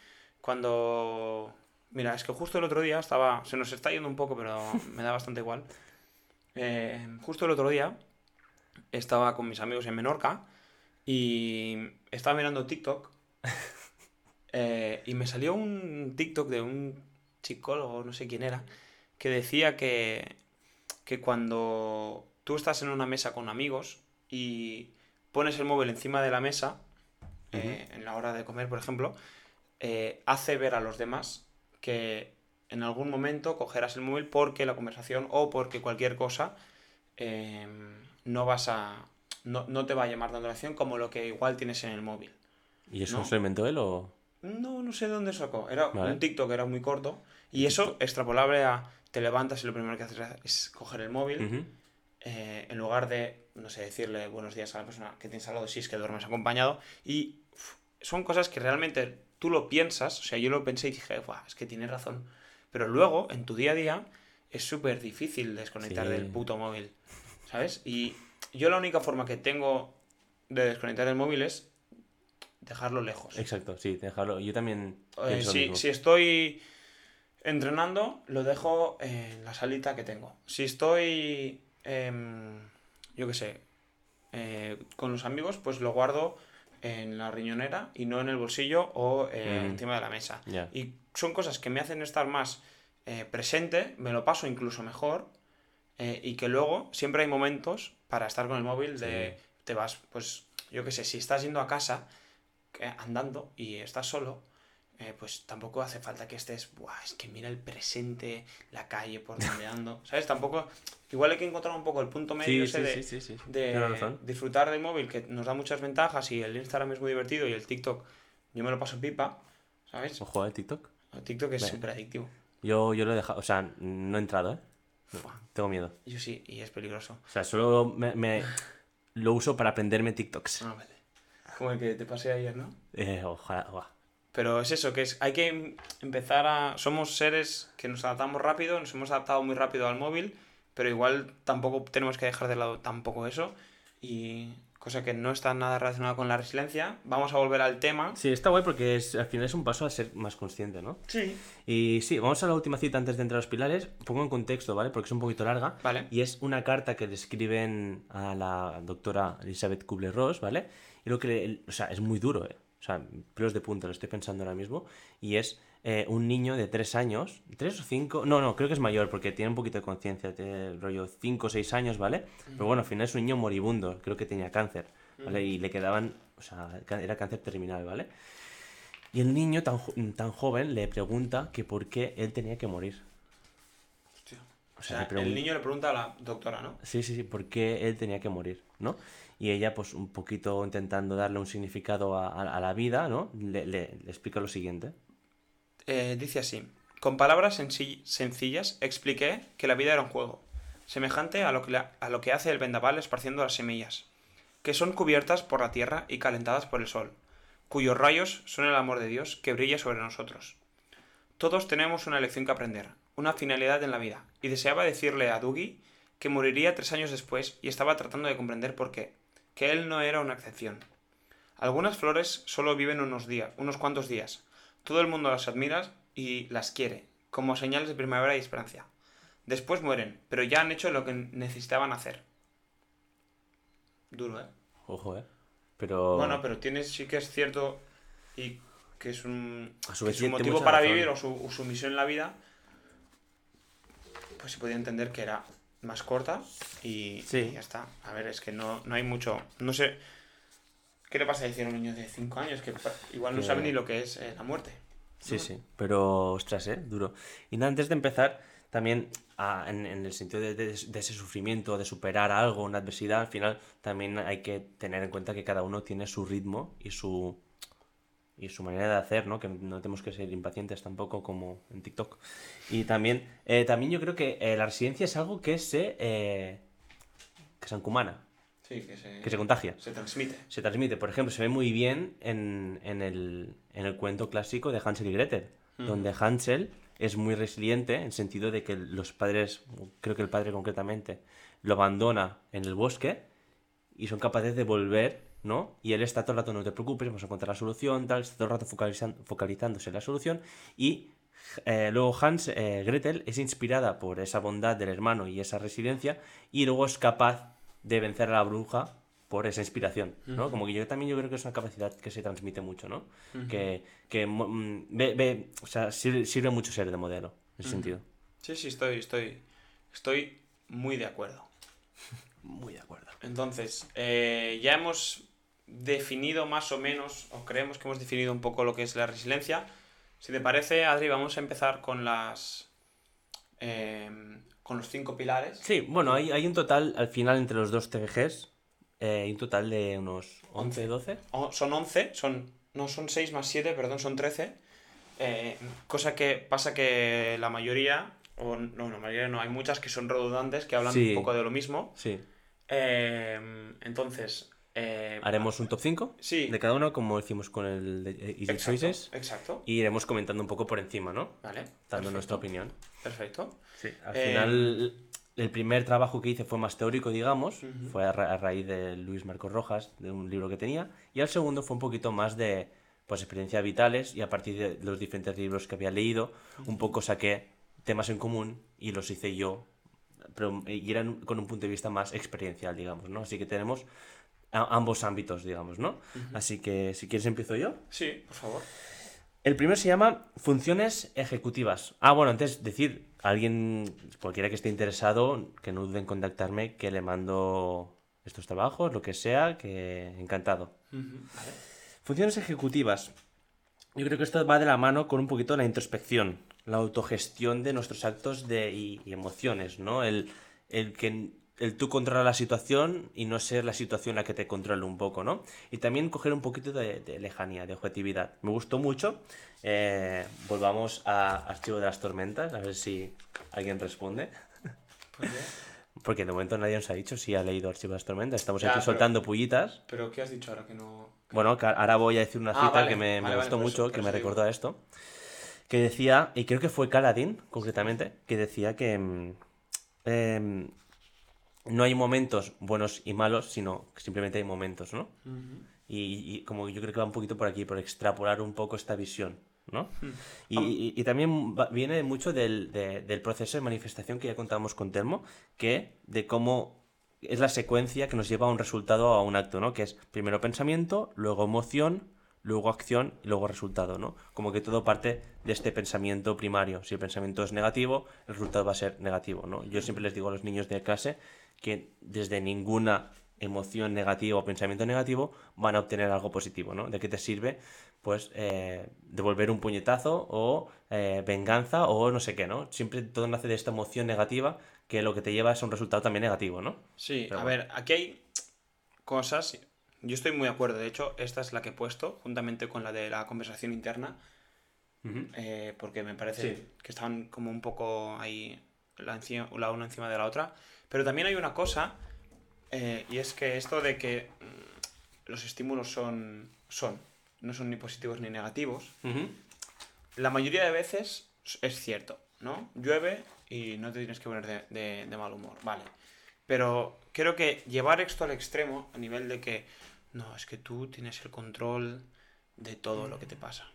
[SPEAKER 1] Cuando... Mira, es que justo el otro día estaba... Se nos está yendo un poco, pero me da bastante igual. Eh, justo el otro día estaba con mis amigos en Menorca y estaba mirando TikTok eh, y me salió un TikTok de un psicólogo, no sé quién era, que decía que, que cuando tú estás en una mesa con amigos y pones el móvil encima de la mesa, eh, en la hora de comer, por ejemplo, eh, hace ver a los demás que en algún momento cogerás el móvil porque la conversación o porque cualquier cosa eh, no vas a. No, no te va a llamar tanto la atención como lo que igual tienes en el móvil.
[SPEAKER 2] ¿Y eso
[SPEAKER 1] ¿no?
[SPEAKER 2] se inventó él o...?
[SPEAKER 1] No, no sé de dónde sacó. Era
[SPEAKER 2] Vale.
[SPEAKER 1] un TikTok, era muy corto. Y eso extrapolable a te levantas y lo primero que haces es coger el móvil. Eh, en lugar de, no sé, decirle buenos días a la persona que tienes al lado, si es que duermes acompañado. Y uf, son cosas que realmente tú lo piensas. O sea, yo lo pensé y dije, "Buah, es que tienes razón. Pero luego, en tu día a día, es súper difícil desconectar
[SPEAKER 2] Sí.
[SPEAKER 1] del puto móvil. ¿Sabes? Y yo la única forma que tengo de desconectar el móvil es dejarlo lejos.
[SPEAKER 2] Exacto, sí, déjalo. Yo también
[SPEAKER 1] Eh, si, si estoy entrenando, lo dejo en la salita que tengo. Si estoy, em, yo qué sé, eh, con los amigos, pues lo guardo en la riñonera y no en el bolsillo o eh,
[SPEAKER 2] Mm.
[SPEAKER 1] encima de la mesa. Y son cosas que me hacen estar más eh, presente, me lo paso incluso mejor y que luego siempre hay momentos para estar con el móvil de te vas, pues yo qué sé, si estás yendo a casa andando y estás solo, eh, pues tampoco hace falta que estés, Buah, es que mira el presente, la calle por donde ando, ¿sabes? Tampoco, igual hay que encontrar un poco el punto medio
[SPEAKER 2] Sí,
[SPEAKER 1] ese
[SPEAKER 2] sí,
[SPEAKER 1] de,
[SPEAKER 2] sí,
[SPEAKER 1] disfrutar del móvil, que nos da muchas ventajas y el Instagram es muy divertido y el TikTok, yo me lo paso pipa, ¿sabes?
[SPEAKER 2] Ojo, ¿eh? TikTok.
[SPEAKER 1] El TikTok es
[SPEAKER 2] Ve.
[SPEAKER 1] súper adictivo.
[SPEAKER 2] Yo, yo lo he dejado, o sea, no he entrado, ¿eh? Tengo miedo.
[SPEAKER 1] Yo sí, y es peligroso.
[SPEAKER 2] O sea, solo me, me- lo uso para aprenderme TikToks.
[SPEAKER 1] Ah, vale. Como el que te pasé ayer, ¿no?
[SPEAKER 2] Eh, ojalá, guau.
[SPEAKER 1] Pero es eso, que es, hay que em- empezar a... Somos seres que nos adaptamos rápido, nos hemos adaptado muy rápido al móvil, pero igual tampoco tenemos que dejar de lado tampoco eso. Y cosa que no está nada relacionada con la resiliencia. Vamos a volver al tema.
[SPEAKER 2] Sí, está guay porque es, al final es un paso a ser más consciente, ¿no?
[SPEAKER 1] Sí.
[SPEAKER 2] Y sí, vamos a la última cita antes de entrar a los pilares. Pongo en contexto, ¿vale? Porque es un poquito larga.
[SPEAKER 1] Vale.
[SPEAKER 2] Y es una carta que le escriben a la doctora Elizabeth Kubler-Ross, ¿vale? Y lo que, le- o sea, es muy duro, ¿eh? O sea, pelos de punta, lo estoy pensando ahora mismo. Y es eh, un niño de tres años, tres o cinco, no, no, creo que es mayor porque tiene un poquito de conciencia, tiene rollo cinco o seis años, ¿vale? Pero bueno, al final es un niño moribundo, creo que tenía cáncer, ¿vale? Y le quedaban, o sea, era cáncer terminal, ¿vale? Y el niño tan, tan joven le pregunta que por qué él tenía que morir.
[SPEAKER 1] Hostia.
[SPEAKER 2] O
[SPEAKER 1] O
[SPEAKER 2] sea,
[SPEAKER 1] el niño le pregunta a la doctora, ¿no?
[SPEAKER 2] Sí, sí, sí, por qué él tenía que morir, ¿no? Y ella, pues un poquito intentando darle un significado a, a- a la vida, ¿no? Le, le- le explica lo siguiente.
[SPEAKER 1] Eh, dice así. Con palabras senci- sencillas expliqué que la vida era un juego, semejante a lo, que a lo que hace el vendaval esparciendo las semillas, que son cubiertas por la tierra y calentadas por el sol, cuyos rayos son el amor de Dios que brilla sobre nosotros. Todos tenemos una lección que aprender, una finalidad en la vida, y deseaba decirle a Dougie que moriría tres años después y estaba tratando de comprender por qué, que él no era una excepción. Algunas flores solo viven unos días, unos cuantos días. Todo el mundo las admira y las quiere, como señales de primavera y esperanza. Después mueren, pero ya han hecho lo que necesitaban hacer. Duro, ¿eh?
[SPEAKER 2] Ojo, ¿eh? Pero...
[SPEAKER 1] Bueno, pero tienes, sí que es cierto y que es un,
[SPEAKER 2] A su
[SPEAKER 1] que
[SPEAKER 2] vez
[SPEAKER 1] su
[SPEAKER 2] tiene
[SPEAKER 1] motivo
[SPEAKER 2] mucha
[SPEAKER 1] para
[SPEAKER 2] razón.
[SPEAKER 1] vivir o su, o su misión en la vida, pues se podía entender que era más corta y,
[SPEAKER 2] Sí.
[SPEAKER 1] y ya está. A ver, es que no, no hay mucho, no sé, ¿qué le pasa a decir a un niño de 5 años que igual no
[SPEAKER 2] Que-
[SPEAKER 1] sabe ni lo que es eh, la muerte?
[SPEAKER 2] Sí, sí, pero ostras, ¿eh? Duro. Y nada, antes de empezar, también ah, en, en el sentido de, de- de ese sufrimiento, de superar algo, una adversidad, al final también hay que tener en cuenta que cada uno tiene su ritmo y su, y su manera de hacer, ¿no? Que no tenemos que ser impacientes tampoco como en TikTok. Y también, eh, también yo creo que eh, la residencia es algo que se, eh, que se encumana,
[SPEAKER 1] Sí, que se,
[SPEAKER 2] que se contagia
[SPEAKER 1] se transmite.
[SPEAKER 2] se transmite. Por ejemplo, se ve muy bien en, en el, en el cuento clásico de Hansel y Gretel, donde Hansel es muy resiliente en el sentido de que los padres, creo que el padre concretamente, lo abandona en el bosque y son capaces de volver, ¿no? Y él está todo el rato, no te preocupes, vamos a encontrar la solución, tal, está todo el rato focalizan- focalizándose en la solución y eh, luego Hans, eh, Gretel es inspirada por esa bondad del hermano y esa resiliencia y luego es capaz de vencer a la bruja por esa inspiración, ¿no? Como que yo también yo creo que es una capacidad que se transmite mucho, ¿no? Que, que mm, ve, ve- o sea, sirve, sirve mucho ser de modelo, en ese sentido.
[SPEAKER 1] Sí, sí, estoy, estoy, estoy muy de acuerdo.
[SPEAKER 2] Muy de acuerdo.
[SPEAKER 1] Entonces, eh, ya hemos definido más o menos, o creemos que hemos definido un poco lo que es la resiliencia. Si te parece, Adri, vamos a empezar con las. eh, con los cinco pilares.
[SPEAKER 2] Sí, bueno, hay, hay un total, al final, entre los dos TGGs, eh, hay un total de unos 11, 12.
[SPEAKER 1] O- son 11, son, no son 6 más 7, perdón, son 13. Eh, cosa que pasa que la mayoría, o no, la mayoría no, hay muchas que son redundantes, que hablan
[SPEAKER 2] Sí.
[SPEAKER 1] un poco de lo mismo.
[SPEAKER 2] Sí.
[SPEAKER 1] Eh, entonces, eh,
[SPEAKER 2] Haremos un top 5
[SPEAKER 1] Sí.
[SPEAKER 2] de cada uno, como hicimos con el de eh, Easy
[SPEAKER 1] exacto,
[SPEAKER 2] Choices,
[SPEAKER 1] exacto.
[SPEAKER 2] y iremos comentando un poco por encima, ¿no?
[SPEAKER 1] Vale.
[SPEAKER 2] Dando
[SPEAKER 1] perfecto,
[SPEAKER 2] nuestra opinión.
[SPEAKER 1] Perfecto.
[SPEAKER 2] Sí, al
[SPEAKER 1] Eh,
[SPEAKER 2] final el primer trabajo que hice fue más teórico, digamos, fue a, ra- a raíz de Luis Marcos Rojas, de un libro que tenía, y el segundo fue un poquito más de pues experiencias vitales y a partir de los diferentes libros que había leído, un poco saqué temas en común y los hice yo, pero y eran con un punto de vista más experiencial, digamos, ¿no? Así que tenemos a- ambos ámbitos, digamos, ¿no? Así que si quieres empiezo yo.
[SPEAKER 1] Sí, por favor.
[SPEAKER 2] El primero se llama funciones ejecutivas. Ah, bueno, antes decir, alguien, cualquiera que esté interesado, que no dude en contactarme, que le mando estos trabajos, lo que sea, que encantado.
[SPEAKER 1] Vale.
[SPEAKER 2] Funciones ejecutivas. Yo creo que esto va de la mano con un poquito la introspección, la autogestión de nuestros actos de, y, y emociones, ¿no? El, el que el tú controlar la situación y no ser la situación la que te controle un poco, ¿no? Y también coger un poquito de, de lejanía, de objetividad. Me gustó mucho. Eh, volvamos a Archivo de las Tormentas, a ver si alguien responde.
[SPEAKER 1] Pues ya.
[SPEAKER 2] Porque de momento nadie nos ha dicho si ha leído Archivo de las Tormentas. Estamos
[SPEAKER 1] Ya,
[SPEAKER 2] aquí
[SPEAKER 1] pero-
[SPEAKER 2] soltando pullitas.
[SPEAKER 1] Pero ¿qué has dicho ahora que no...?
[SPEAKER 2] Bueno, que ahora voy a decir una
[SPEAKER 1] Ah,
[SPEAKER 2] cita
[SPEAKER 1] vale,
[SPEAKER 2] que me, me
[SPEAKER 1] vale, vale,
[SPEAKER 2] gustó
[SPEAKER 1] por
[SPEAKER 2] mucho,
[SPEAKER 1] eso-
[SPEAKER 2] que
[SPEAKER 1] por
[SPEAKER 2] me
[SPEAKER 1] digo.
[SPEAKER 2] recordó a esto, que decía, y creo que fue Caladín, concretamente, que decía que mm, em, no hay momentos buenos y malos, sino que simplemente hay momentos, ¿no? Y, y como yo creo que va un poquito por aquí, por extrapolar un poco esta visión, ¿no? Y, y- y también va- viene mucho del, de- del proceso de manifestación que ya contábamos con Telmo, que de cómo es la secuencia que nos lleva a un resultado o a un acto, ¿no? Que es primero pensamiento, luego emoción, luego acción y luego resultado, ¿no? Como que todo parte de este pensamiento primario. Si el pensamiento es negativo, el resultado va a ser negativo, ¿no? Yo siempre les digo a los niños de clase que desde ninguna emoción negativa o pensamiento negativo van a obtener algo positivo, ¿no? ¿De qué te sirve? Pues eh, devolver un puñetazo o eh, venganza o no sé qué, ¿no? Siempre todo nace de esta emoción negativa que lo que te lleva es un resultado también negativo, ¿no?
[SPEAKER 1] Sí,
[SPEAKER 2] Pero
[SPEAKER 1] a
[SPEAKER 2] bueno.
[SPEAKER 1] ver, aquí hay cosas. Yo estoy muy de acuerdo. De hecho, esta es la que he puesto, juntamente con la de la conversación interna, eh, porque me parece
[SPEAKER 2] Sí.
[SPEAKER 1] que están como un poco ahí, la, la una encima de la otra. Pero también hay una cosa, eh, y es que esto de que mm, los estímulos son, son, no son ni positivos ni negativos, la mayoría de veces es cierto, ¿no? Llueve y no te tienes que poner de, de- de mal humor, vale. Pero creo que llevar esto al extremo, a nivel de que, no, es que tú tienes el control de todo lo que te pasa.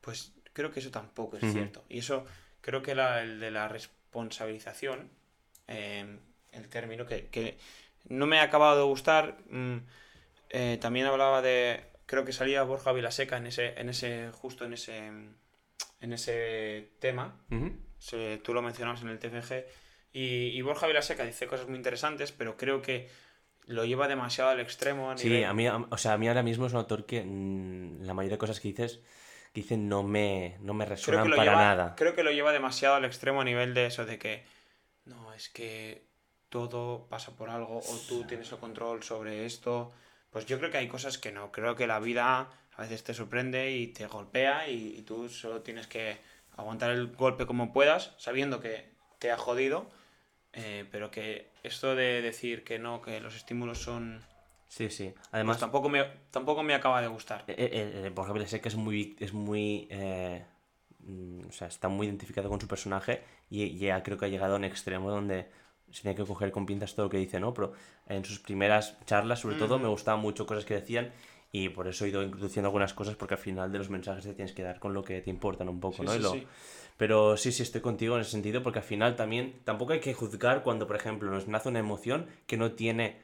[SPEAKER 1] Pues creo que eso tampoco es cierto. Y eso creo que la, el de la responsabilización, eh, el término que, que no me ha acabado de gustar, mm, eh, también hablaba de, creo que salía Borja Vilaseca en ese, en ese, justo en ese, en ese tema, se- tú lo mencionabas en el TFG, y, y Borja Vilaseca dice cosas muy interesantes, pero creo que lo lleva demasiado al extremo. A
[SPEAKER 2] Sí,
[SPEAKER 1] nivel-
[SPEAKER 2] a mí, a- o sea, a mí ahora mismo es un autor que mm, la mayoría de cosas que dices, que dicen no me, no me resuenan para
[SPEAKER 1] lleva,
[SPEAKER 2] nada.
[SPEAKER 1] Creo que lo lleva demasiado al extremo a nivel de eso, de que no, es que todo pasa por algo o tú tienes el control sobre esto. Pues yo creo que hay cosas que no. Creo que la vida a veces te sorprende y te golpea y, y tú solo tienes que aguantar el golpe como puedas, sabiendo que te ha jodido. eh, pero que esto de decir que no, que los estímulos son...
[SPEAKER 2] Sí, sí.
[SPEAKER 1] Pues
[SPEAKER 2] Además,
[SPEAKER 1] tampoco me, tampoco me acaba de gustar.
[SPEAKER 2] eh, eh, eh, por ejemplo, sé que es muy, es muy, eh, mm, o sea, está muy identificado con su personaje y ya creo que ha llegado a un extremo donde se tiene que coger con pinzas todo lo que dice, ¿no? Pero en sus primeras charlas, sobre todo, me gustaban mucho cosas que decían y por eso he ido introduciendo algunas cosas porque al final de los mensajes te tienes que dar con lo que te importan un poco,
[SPEAKER 1] Sí,
[SPEAKER 2] ¿no?
[SPEAKER 1] sí,
[SPEAKER 2] Y lo-
[SPEAKER 1] sí.
[SPEAKER 2] Pero sí, sí, estoy contigo en ese sentido, porque al final también tampoco hay que juzgar cuando, por ejemplo, nos nace una emoción que no tiene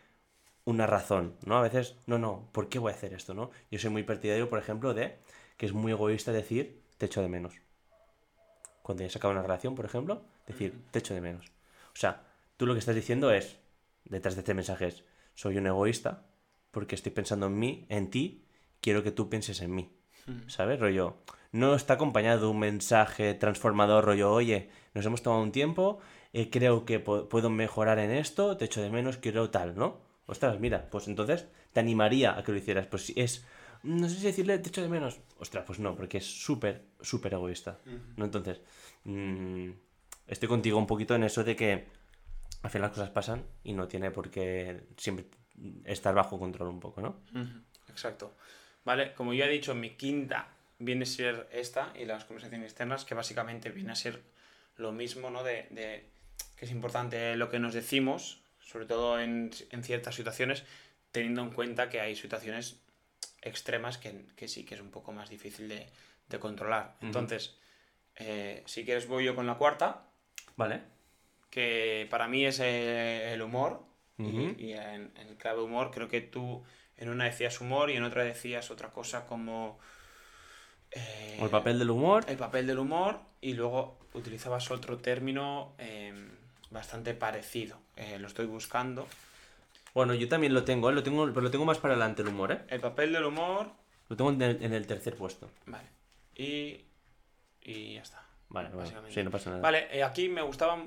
[SPEAKER 2] una razón, ¿no? A veces, no, no, ¿por qué voy a hacer esto, no? Yo soy muy partidario, por ejemplo, de que es muy egoísta decir, te echo de menos. Cuando ya se acaba una relación, por ejemplo, decir, te echo de menos. O sea, tú lo que estás diciendo es, detrás de este mensaje es, soy un egoísta porque estoy pensando en mí, en ti, quiero que tú pienses en mí. ¿Sabes? Rollo. No está acompañado de un mensaje transformador, rollo, oye, nos hemos tomado un tiempo, eh, creo que puedo mejorar en esto, te echo de menos, quiero tal, ¿no? Ostras, mira, pues entonces te animaría a que lo hicieras. Pues si es, no sé si decirle te echo de menos. Ostras, pues no, porque es súper, súper egoísta. ¿No? Entonces, mm, estoy contigo un poquito en eso de que al final las cosas pasan y no tiene por qué siempre estar bajo control un poco, ¿no?
[SPEAKER 1] Exacto. Vale, como ya he dicho, mi quinta viene a ser esta y las conversaciones externas, que básicamente viene a ser lo mismo, ¿no? De, de que es importante lo que nos decimos, sobre todo en, en ciertas situaciones, teniendo en cuenta que hay situaciones extremas que, que sí que es un poco más difícil de, de controlar. Entonces, eh, si quieres voy yo con la cuarta,
[SPEAKER 2] Vale.
[SPEAKER 1] Que para mí es eh, el humor. y- en, en clave humor, creo que tú en una decías humor y en otra decías otra cosa como. eh,
[SPEAKER 2] O el papel del humor.
[SPEAKER 1] el papel del humor y luego utilizabas otro término eh, bastante parecido. Eh, lo estoy buscando.
[SPEAKER 2] Bueno, yo también lo tengo, ¿eh? lo tengo, pero lo tengo más para adelante el humor, ¿eh?
[SPEAKER 1] El papel del humor.
[SPEAKER 2] Lo tengo en el, en el tercer puesto.
[SPEAKER 1] Vale. y, y ya está.
[SPEAKER 2] Vale, vale. Sí, no pasa nada.
[SPEAKER 1] Vale, aquí me gustaba.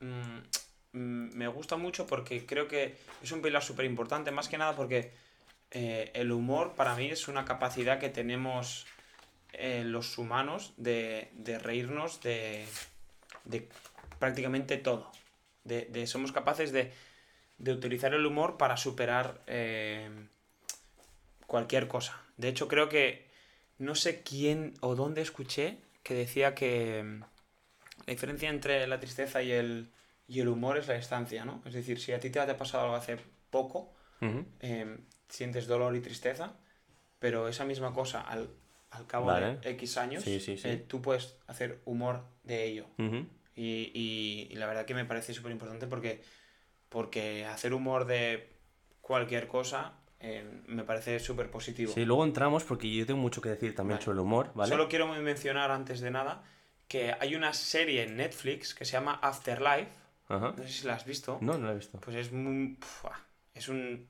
[SPEAKER 1] Mm, mm, me gusta mucho porque creo que es un pilar súper importante, más que nada porque eh, el humor para mí es una capacidad que tenemos eh, los humanos de, de reírnos de, de prácticamente todo. De, de- somos capaces de, utilizar el humor para superar eh, cualquier cosa. De hecho, creo que no sé quién o dónde escuché que decía que la diferencia entre la tristeza y el, y el humor es la distancia, ¿no? Es decir, si a ti te ha pasado algo hace poco,
[SPEAKER 2] Ujú.
[SPEAKER 1] eh, sientes dolor y tristeza, pero esa misma cosa al, al cabo
[SPEAKER 2] Vale.
[SPEAKER 1] de X años,
[SPEAKER 2] Sí, sí, sí.
[SPEAKER 1] eh, tú puedes hacer humor de ello.
[SPEAKER 2] Ujú.
[SPEAKER 1] Y, y- y la verdad que me parece súper importante porque, porque hacer humor de cualquier cosa eh, me parece súper positivo.
[SPEAKER 2] Sí, luego entramos porque yo tengo mucho que decir también
[SPEAKER 1] Vale.
[SPEAKER 2] sobre el humor, ¿vale?
[SPEAKER 1] Solo quiero mencionar antes de nada que hay una serie en Netflix que se llama Afterlife.
[SPEAKER 2] Ajá.
[SPEAKER 1] No sé si la has visto.
[SPEAKER 2] No, no lo he visto.
[SPEAKER 1] Pues es muy... Es un...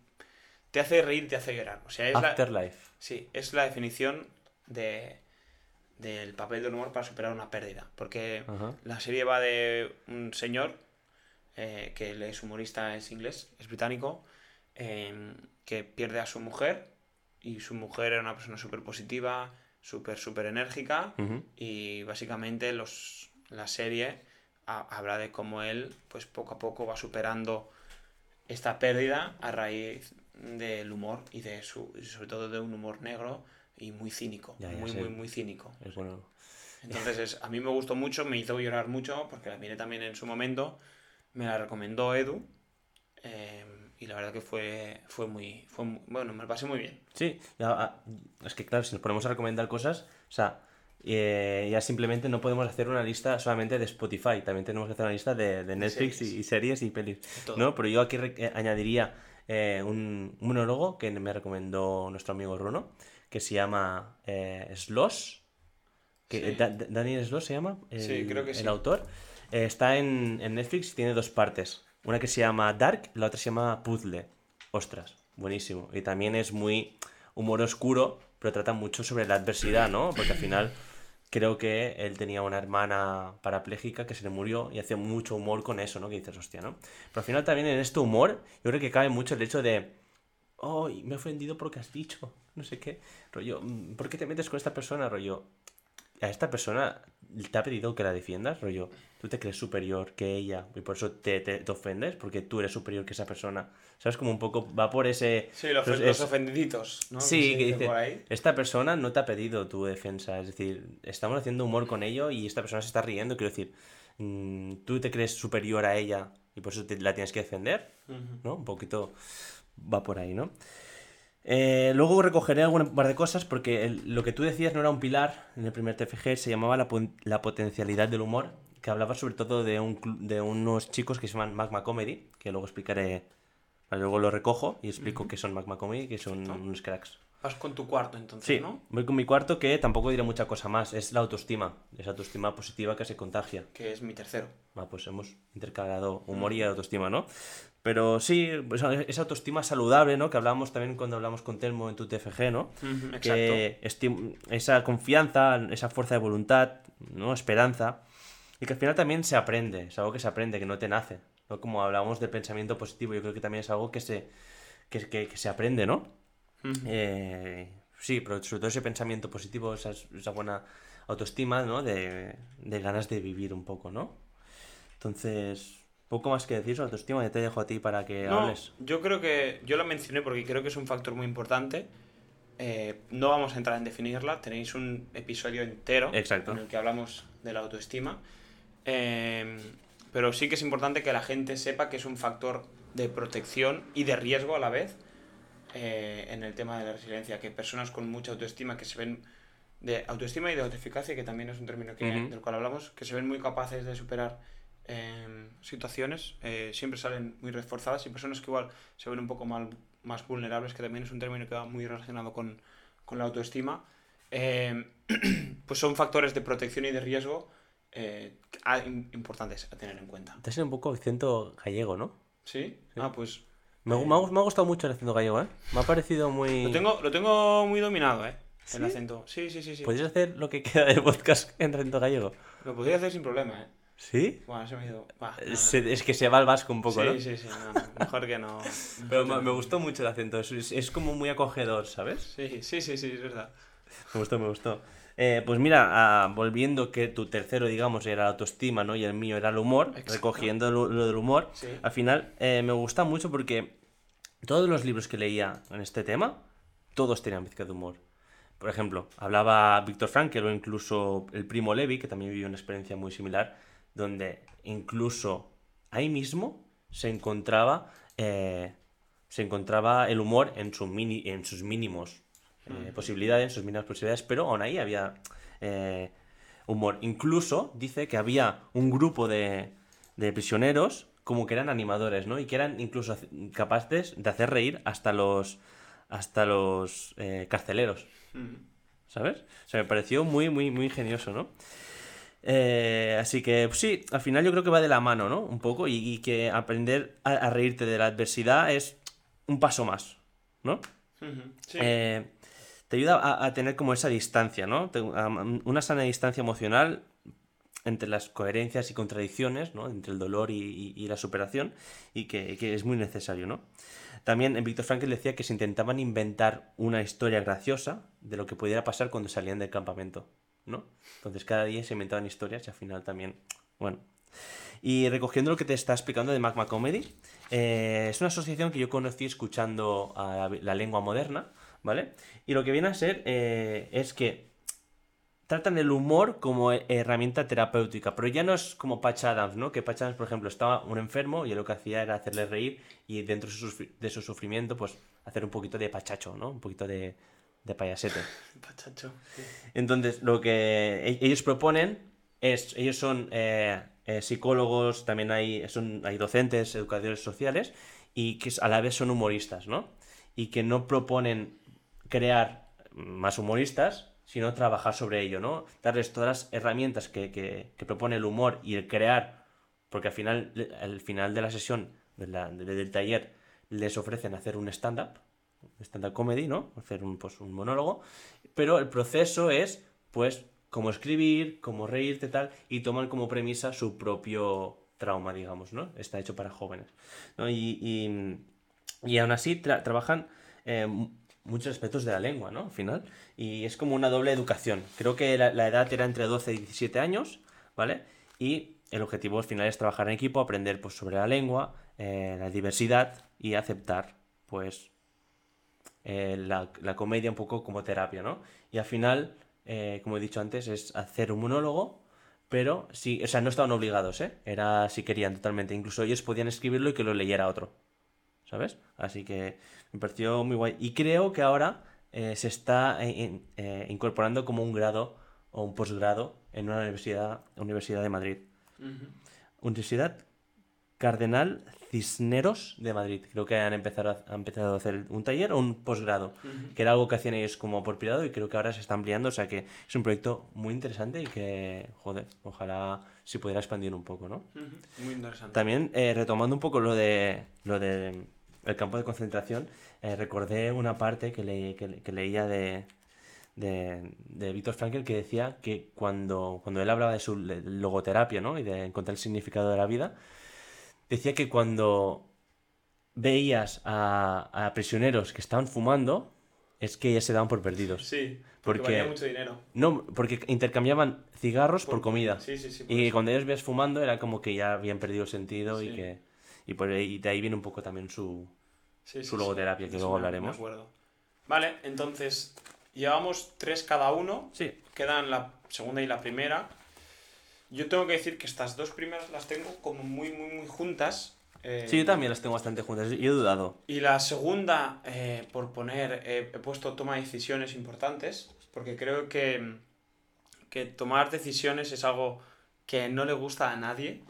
[SPEAKER 1] Te hace reír, te hace llorar. O sea, es la...
[SPEAKER 2] Afterlife.
[SPEAKER 1] Sí, es la definición de del papel del humor para superar una pérdida. Porque
[SPEAKER 2] Ajá.
[SPEAKER 1] la serie va de un señor eh, que él es humorista, es inglés, es británico, eh, que pierde a su mujer y su mujer era una persona súper positiva, súper, súper enérgica y básicamente los, la serie ha- habla de cómo él pues poco a poco va superando esta pérdida a raíz del humor y de su y sobre todo de un humor negro y muy cínico,
[SPEAKER 2] Ya, ya
[SPEAKER 1] muy,
[SPEAKER 2] sé.
[SPEAKER 1] muy, muy cínico.
[SPEAKER 2] Es bueno.
[SPEAKER 1] Entonces es- a mí me gustó mucho, me hizo llorar mucho porque la miré también en su momento, me la recomendó Edu eh, y la verdad que fue, fue, muy, fue muy- bueno, me lo pasé muy bien.
[SPEAKER 2] Sí, ah, es que claro, si nos ponemos a recomendar cosas, o sea, eh, ya simplemente no podemos hacer una lista solamente de Spotify, también tenemos que hacer una lista de, de Netflix
[SPEAKER 1] series.
[SPEAKER 2] y, y series y pelis.
[SPEAKER 1] todo.
[SPEAKER 2] ¿no? Pero yo aquí eh, añadiría eh, un un monólogo que me recomendó nuestro amigo Bruno, que se llama eh, Sloss, que
[SPEAKER 1] Sí.
[SPEAKER 2] Da- Da- Daniel Sloss se llama, el,
[SPEAKER 1] Sí, creo que
[SPEAKER 2] el
[SPEAKER 1] sí.
[SPEAKER 2] autor. Eh, está en, en Netflix y tiene dos partes. Una que se llama Dark, la otra se llama Puzzle. Ostras, buenísimo. Y también es muy humor oscuro, pero trata mucho sobre la adversidad, ¿no? Porque al final creo que él tenía una hermana parapléjica que se le murió y hace mucho humor con eso, ¿no? Que dices, hostia, ¿no? Pero al final también en este humor, yo creo que cabe mucho el hecho de, oh, me he ofendido por lo que has dicho, no sé qué, rollo, "Mm, ¿por qué te metes con esta persona, rollo? A esta persona te ha pedido que la defiendas, rollo, tú te crees superior que ella y por eso te, te, te ofendes, porque tú eres superior que esa persona. ¿Sabes? Como un poco va por ese...
[SPEAKER 1] Sí, los, los
[SPEAKER 2] es-
[SPEAKER 1] ofendiditos, ¿no?
[SPEAKER 2] Sí, que
[SPEAKER 1] dice
[SPEAKER 2] dice,
[SPEAKER 1] por ahí.
[SPEAKER 2] esta persona no te ha pedido tu defensa, es decir, estamos haciendo humor con ello y esta persona se está riendo, quiero decir, mm, tú te crees superior a ella y por eso te- la tienes que defender, ¿no? Un poquito va por ahí, ¿no? Eh, luego recogeré algún par de cosas porque el- lo que tú decías no era un pilar en el primer TFG, se llamaba la, la potencialidad del humor, que hablaba sobre todo de, un, de unos chicos que se llaman Magma Comedy, que luego explicaré, luego lo recojo y explico qué son Magma Comedy, que son unos cracks.
[SPEAKER 1] Vas con tu cuarto entonces,
[SPEAKER 2] Sí,
[SPEAKER 1] ¿no?
[SPEAKER 2] voy con mi cuarto que tampoco diré mucha cosa más, es la autoestima, esa autoestima positiva que se contagia.
[SPEAKER 1] Que es mi tercero.
[SPEAKER 2] Ah, pues hemos intercalado humor y autoestima, ¿no? Pero sí, esa autoestima saludable, ¿no? Que hablábamos también cuando hablamos con Telmo en tu TFG, ¿no?
[SPEAKER 1] Ujú,
[SPEAKER 2] Que esti- esa confianza, esa fuerza de voluntad, ¿no? Esperanza. Y que al final también se aprende, es algo que se aprende, que no te nace. ¿no? Como hablábamos del pensamiento positivo, yo creo que también es algo que se, que, que- que se aprende, ¿no?
[SPEAKER 1] Ujú.
[SPEAKER 2] Eh, sí, pero sobre todo ese pensamiento positivo, esa, esa buena autoestima, ¿no? De, de ganas de vivir un poco, ¿no? Entonces, poco más que decir sobre autoestima, ya te dejo a ti para que
[SPEAKER 1] No,
[SPEAKER 2] hables.
[SPEAKER 1] yo creo que yo la mencioné porque creo que es un factor muy importante. Eh, no vamos a entrar en definirla, tenéis un episodio entero
[SPEAKER 2] Exacto.
[SPEAKER 1] en el que hablamos de la autoestima. Eh, pero sí que es importante que la gente sepa que es un factor de protección y de riesgo a la vez eh, en el tema de la resiliencia. Que personas con mucha autoestima que se ven de autoestima y de autoeficacia, que también es un término que,
[SPEAKER 2] Ujú.
[SPEAKER 1] del cual hablamos, que se ven muy capaces de superar eh, situaciones, eh, siempre salen muy reforzadas y personas que igual se ven un poco mal- más vulnerables, que también es un término que va muy relacionado con, con la autoestima, eh, pues son factores de protección y de riesgo eh, a- im- importantes a tener en cuenta.
[SPEAKER 2] Te has sido un poco acento gallego, ¿no?
[SPEAKER 1] ¿Sí? Ah, pues
[SPEAKER 2] Me, gu- me ha, gu- me ha gustado mucho el acento gallego, ¿eh? Me ha parecido muy...
[SPEAKER 1] lo tengo, lo tengo muy dominado, ¿eh? El acento. Sí, sí, sí, sí.
[SPEAKER 2] ¿Podrías hacer lo que queda del podcast en rento gallego?
[SPEAKER 1] Lo podría hacer sin problema, ¿eh?
[SPEAKER 2] ¿Sí?
[SPEAKER 1] Bueno, se me ha ido. Va, no, no.
[SPEAKER 2] Se- es que se va al vasco un poco,
[SPEAKER 1] sí,
[SPEAKER 2] ¿no?
[SPEAKER 1] sí, sí, no, Mejor que no.
[SPEAKER 2] Pero me, gustó mucho el acento, es como muy acogedor, ¿sabes?
[SPEAKER 1] Sí, sí, sí, sí, es verdad.
[SPEAKER 2] Me gustó, me gustó. Eh, pues mira, ah, volviendo que tu tercero, digamos, era la autoestima, ¿no? Y el mío era el humor,
[SPEAKER 1] Exacto.
[SPEAKER 2] recogiendo lo, lo del humor,
[SPEAKER 1] Sí.
[SPEAKER 2] al final eh, me gusta mucho porque todos los libros que leía en este tema, todos tenían pizca de humor. Por ejemplo, hablaba Víctor Frankl o incluso el primo Levi, que también vivió una experiencia muy similar, donde incluso ahí mismo se encontraba, eh, se encontraba el humor en, su mini, en sus mínimos eh, posibilidades, sus mínimas posibilidades, pero aún ahí había eh, humor. Incluso dice que había un grupo de, de prisioneros como que eran animadores, ¿no? Y que eran incluso capaces de hacer reír hasta los hasta los eh, carceleros.
[SPEAKER 1] Mm.
[SPEAKER 2] ¿Sabes? O sea, me pareció muy, muy, muy ingenioso, ¿no? Eh, así que, pues sí, al final yo creo que va de la mano, ¿no? Un poco, y, y que aprender a, a reírte de la adversidad es un paso más, ¿no?
[SPEAKER 1] Sí.
[SPEAKER 2] Eh, te ayuda a, tener como esa distancia, ¿no? Una sana distancia emocional entre las coherencias y contradicciones, ¿no? Entre el dolor y, la superación, y que, es muy necesario, ¿no? También en Víctor Frankl decía que se intentaban inventar una historia graciosa de lo que pudiera pasar cuando salían del campamento, ¿no? Entonces cada día se inventaban historias y al final también, bueno. Y recogiendo lo que te está explicando de Magma Comedy, eh, es una asociación que yo conocí escuchando la lengua moderna, ¿vale? Y lo que viene a ser eh, es que tratan el humor como he- herramienta terapéutica, pero ya no es como Patch Adams, ¿no? Que Patch Adams, por ejemplo, estaba un enfermo y él lo que hacía era hacerle reír y dentro de su, sufrimiento, pues hacer un poquito de pachacho, ¿no? Un poquito de, de payasete.
[SPEAKER 1] Pachacho.
[SPEAKER 2] Entonces, lo que e- ellos proponen es, ellos son eh, eh, psicólogos, también hay, son, hay docentes, educadores sociales, y que a la vez son humoristas, ¿no? Y que no proponen crear más humoristas, sino trabajar sobre ello, ¿no? Darles todas las herramientas que, que- propone el humor y el crear, porque al final, al final de la sesión, de del taller, les ofrecen hacer un stand-up, stand-up comedy, ¿no? Hacer un, pues, un monólogo, pero el proceso es, pues, cómo escribir, cómo reírte, tal, y toman como premisa su propio trauma, digamos, ¿no? Está hecho para jóvenes, ¿no? Y, y, aún así tra- trabajan eh, muchos aspectos de la lengua, ¿no? Al final, y es como una doble educación. Creo que la, edad era entre 12 y 17 años, ¿vale? Y el objetivo al final es trabajar en equipo, aprender pues, sobre la lengua, eh, la diversidad y aceptar, pues, eh, la, la comedia un poco como terapia, ¿no? Y al final, eh, como he dicho antes, es hacer un monólogo, pero sí, o sea, no estaban obligados, ¿eh? Era si querían totalmente. Incluso ellos podían escribirlo y que lo leyera otro, ¿sabes? Así que me pareció muy guay. Y creo que ahora eh, se está eh, in- eh, incorporando como un grado o un posgrado en una universidad, Universidad de Madrid. Universidad Cardenal Cisneros de Madrid. Creo que han empezado a, han empezado a hacer un taller o un posgrado, que era algo que hacían ellos como por privado y creo que ahora se está ampliando. O sea que es un proyecto muy interesante y que, joder, ojalá se pudiera expandir un poco, ¿no?
[SPEAKER 1] Muy interesante.
[SPEAKER 2] También eh, retomando un poco lo de lo de el campo de concentración, eh, recordé una parte que, le- que le- que leía de, de, de Víctor Frankl que decía que cuando, cuando él hablaba de su logoterapia ¿no? y de encontrar el significado de la vida, decía que cuando veías a, a prisioneros que estaban fumando, es que ya se daban por perdidos.
[SPEAKER 1] Sí, porque,
[SPEAKER 2] Porque-
[SPEAKER 1] valía mucho dinero.
[SPEAKER 2] No, porque intercambiaban cigarros por, comida.
[SPEAKER 1] Sí, sí, sí.
[SPEAKER 2] Y
[SPEAKER 1] eso.
[SPEAKER 2] cuando ellos ves fumando era como que ya habían perdido sentido y que y por ahí de ahí viene un poco también su
[SPEAKER 1] Sí,
[SPEAKER 2] su logoterapia, que luego hablaremos.
[SPEAKER 1] acuerdo. Vale, entonces llevamos tres cada uno.
[SPEAKER 2] Sí,
[SPEAKER 1] Quedan la segunda y la primera. Yo tengo que decir que estas dos primeras las tengo como muy, muy, muy juntas. eh,
[SPEAKER 2] sí, yo también las tengo bastante juntas y he dudado.
[SPEAKER 1] Y la segunda, eh, por poner, eh, he puesto toma de decisiones importantes, porque creo que, que tomar decisiones es algo que no le gusta a nadie.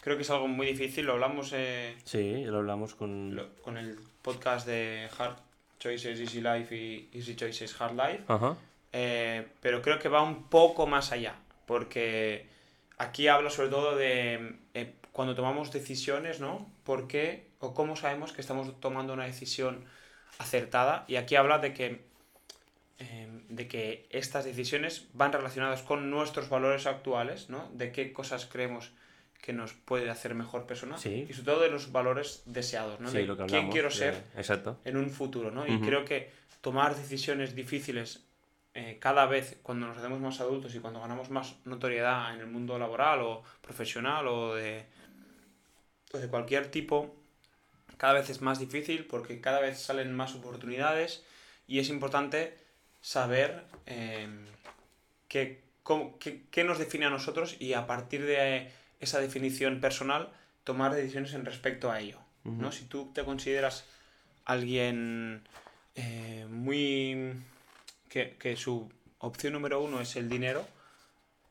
[SPEAKER 1] Creo que es algo muy difícil, lo hablamos eh,
[SPEAKER 2] Sí, lo hablamos con
[SPEAKER 1] lo- con el podcast de Hard Choices, Easy Life y Easy Choices, Hard Life.
[SPEAKER 2] Ajá.
[SPEAKER 1] Eh, pero creo que va un poco más allá, porque aquí habla sobre todo de eh, cuando tomamos decisiones, ¿no? ¿Por qué o cómo sabemos que estamos tomando una decisión acertada? Y aquí habla de que eh, de que estas decisiones van relacionadas con nuestros valores actuales, ¿no? De qué cosas creemos que nos puede hacer mejor persona
[SPEAKER 2] Sí.
[SPEAKER 1] y sobre todo de los valores deseados, ¿no?
[SPEAKER 2] Sí,
[SPEAKER 1] de
[SPEAKER 2] lo que
[SPEAKER 1] quién quiero
[SPEAKER 2] de-
[SPEAKER 1] ser
[SPEAKER 2] Exacto.
[SPEAKER 1] en un futuro, ¿no? Y creo que tomar decisiones difíciles eh, cada vez cuando nos hacemos más adultos y cuando ganamos más notoriedad en el mundo laboral o profesional o de, o de cualquier tipo, cada vez es más difícil porque cada vez salen más oportunidades y es importante saber eh, qué, cómo- qué- qué nos define a nosotros y a partir de esa definición personal tomar decisiones en respecto a ello. ¿no? Si tú te consideras alguien eh, muy... Que, que su opción número uno es el dinero,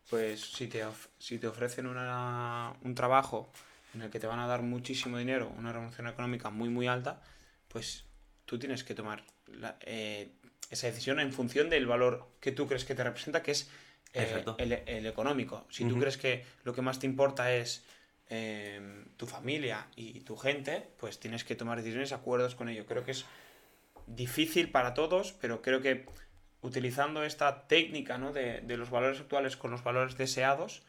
[SPEAKER 1] pues si te, of- si te ofrecen una- un trabajo en el que te van a dar muchísimo dinero, una remuneración económica muy muy alta, pues tú tienes que tomar la- eh, esa decisión en función del valor que tú crees que te representa, que es eh, el, el económico. Si tú
[SPEAKER 2] Ujú.
[SPEAKER 1] crees que lo que más te importa es eh, tu familia y tu gente, pues tienes que tomar decisiones acuerdos con ello. Creo que es difícil para todos, pero creo que utilizando esta técnica ¿no? de, de los valores actuales con los valores deseados,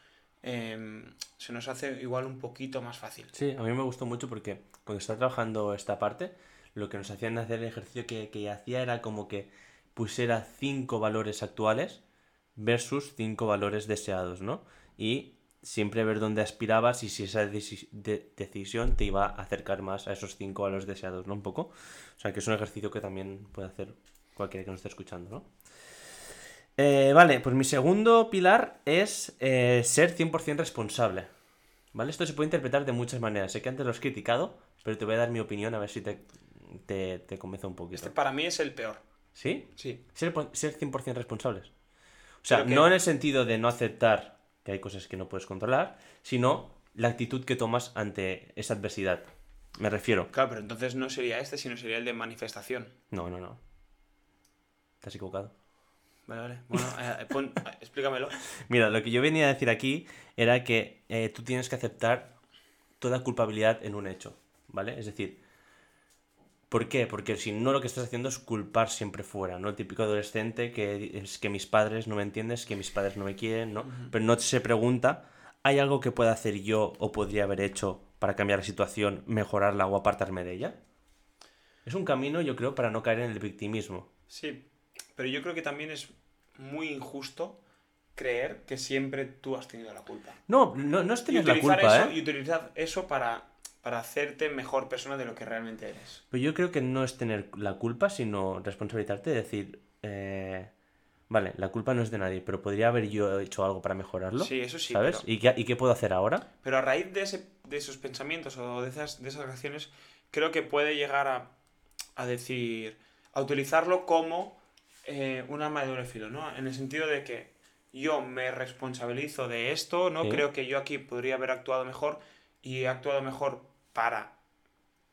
[SPEAKER 1] eh, se nos hace igual un poquito más fácil.
[SPEAKER 2] Sí, a mí me gustó mucho porque cuando estaba trabajando esta parte, lo que nos hacían hacer el ejercicio que, que hacía era como que pusiera cinco valores actuales versus cinco valores deseados, ¿no? Y siempre ver dónde aspirabas y si esa deci- de- decisión te iba a acercar más a esos cinco valores deseados, ¿no? Un poco. O sea, que es un ejercicio que también puede hacer cualquiera que nos esté escuchando, ¿no? Eh, vale, pues mi segundo pilar es eh, ser 100% responsable. ¿Vale? Esto se puede interpretar de muchas maneras. Sé que antes lo has criticado, pero te voy a dar mi opinión a ver si te, te, te convence un poquito.
[SPEAKER 1] Este para mí es el peor.
[SPEAKER 2] ¿Sí?
[SPEAKER 1] Sí.
[SPEAKER 2] Ser, ser 100% responsables. O sea,
[SPEAKER 1] que-
[SPEAKER 2] no en el sentido de no aceptar que hay cosas que no puedes controlar, sino la actitud que tomas ante esa adversidad. Me refiero.
[SPEAKER 1] Claro, pero entonces no sería este, sino sería el de manifestación.
[SPEAKER 2] No, no, no. Has equivocado.
[SPEAKER 1] Vale, vale. Bueno, eh, pon- eh, explícamelo.
[SPEAKER 2] Mira, lo que yo venía a decir aquí era que eh, tú tienes que aceptar toda culpabilidad en un hecho, ¿vale? Es decir, ¿por qué? Porque si no lo que estás haciendo es culpar siempre fuera, ¿no? El típico adolescente que es que mis padres no me entienden, es que mis padres no me quieren, ¿no? Pero no se pregunta, ¿hay algo que pueda hacer yo o podría haber hecho para cambiar la situación, mejorarla o apartarme de ella? Es un camino, yo creo, para no caer en el victimismo.
[SPEAKER 1] Sí, pero yo creo que también es muy injusto creer que siempre tú has tenido la culpa.
[SPEAKER 2] No, no, no
[SPEAKER 1] Y
[SPEAKER 2] tener la culpa,
[SPEAKER 1] eso,
[SPEAKER 2] ¿eh?
[SPEAKER 1] y utilizar eso para, para hacerte mejor persona de lo que realmente eres.
[SPEAKER 2] Pero yo creo que no es tener la culpa, sino responsabilizarte de decir, eh, vale, la culpa no es de nadie, pero podría haber yo hecho algo para mejorarlo.
[SPEAKER 1] Sí, eso sí,
[SPEAKER 2] ¿Sabes?
[SPEAKER 1] pero-
[SPEAKER 2] ¿Y, qué, ¿Y qué puedo hacer ahora?
[SPEAKER 1] Pero a raíz de, ese, de esos pensamientos o de esas, de esas acciones, creo que puede llegar a, a decir, a utilizarlo como eh, un arma de doble filo, ¿no? En el sentido de que yo me responsabilizo de esto, ¿no?
[SPEAKER 2] Sí.
[SPEAKER 1] Creo que yo aquí podría haber actuado mejor y he actuado mejor para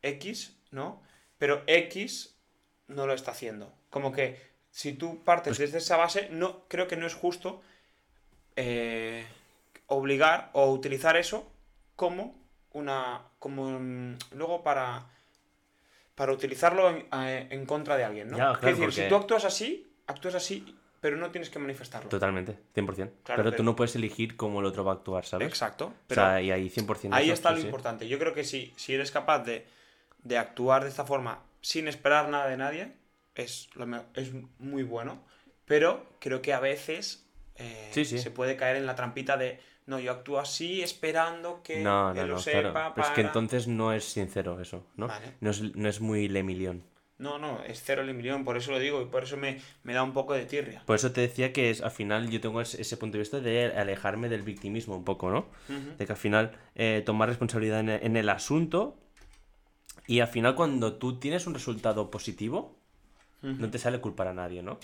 [SPEAKER 1] X, ¿no? Pero X no lo está haciendo. Como que si tú partes
[SPEAKER 2] Pues
[SPEAKER 1] desde esa base, no, creo que no es justo eh, obligar o utilizar eso como una. como luego para. para utilizarlo en, a- en contra de alguien, ¿no?
[SPEAKER 2] Ya,
[SPEAKER 1] Es decir,
[SPEAKER 2] porque-
[SPEAKER 1] si tú actúas así, actúas así, pero no tienes que manifestarlo.
[SPEAKER 2] Totalmente, 100%.
[SPEAKER 1] Claro,
[SPEAKER 2] pero tú no puedes elegir cómo el otro va a actuar, ¿sabes?
[SPEAKER 1] Exacto.
[SPEAKER 2] O
[SPEAKER 1] Pero
[SPEAKER 2] sea, y ahí 100%.
[SPEAKER 1] ahí está lo
[SPEAKER 2] sí.
[SPEAKER 1] importante. Yo creo que si, si eres capaz de, de actuar de esta forma sin esperar nada de nadie, es, lo es muy bueno. Pero creo que a veces eh,
[SPEAKER 2] Sí, sí.
[SPEAKER 1] se puede caer en la trampita de no, yo actúo así esperando que
[SPEAKER 2] No, no,
[SPEAKER 1] él lo
[SPEAKER 2] no,
[SPEAKER 1] sepa
[SPEAKER 2] claro. Pero es que
[SPEAKER 1] para-
[SPEAKER 2] entonces no es sincero eso, ¿no?
[SPEAKER 1] Vale.
[SPEAKER 2] No, es, no es muy Lemilión.
[SPEAKER 1] No, no, es cero el millón, por eso lo digo y por eso me, me da un poco de tirria.
[SPEAKER 2] Por eso te decía que es, al final yo tengo ese, ese punto de vista de alejarme del victimismo un poco, ¿no? De que al final eh, tomar responsabilidad en, en el asunto y al final cuando tú tienes un resultado positivo, no te sale culpar a nadie, ¿no?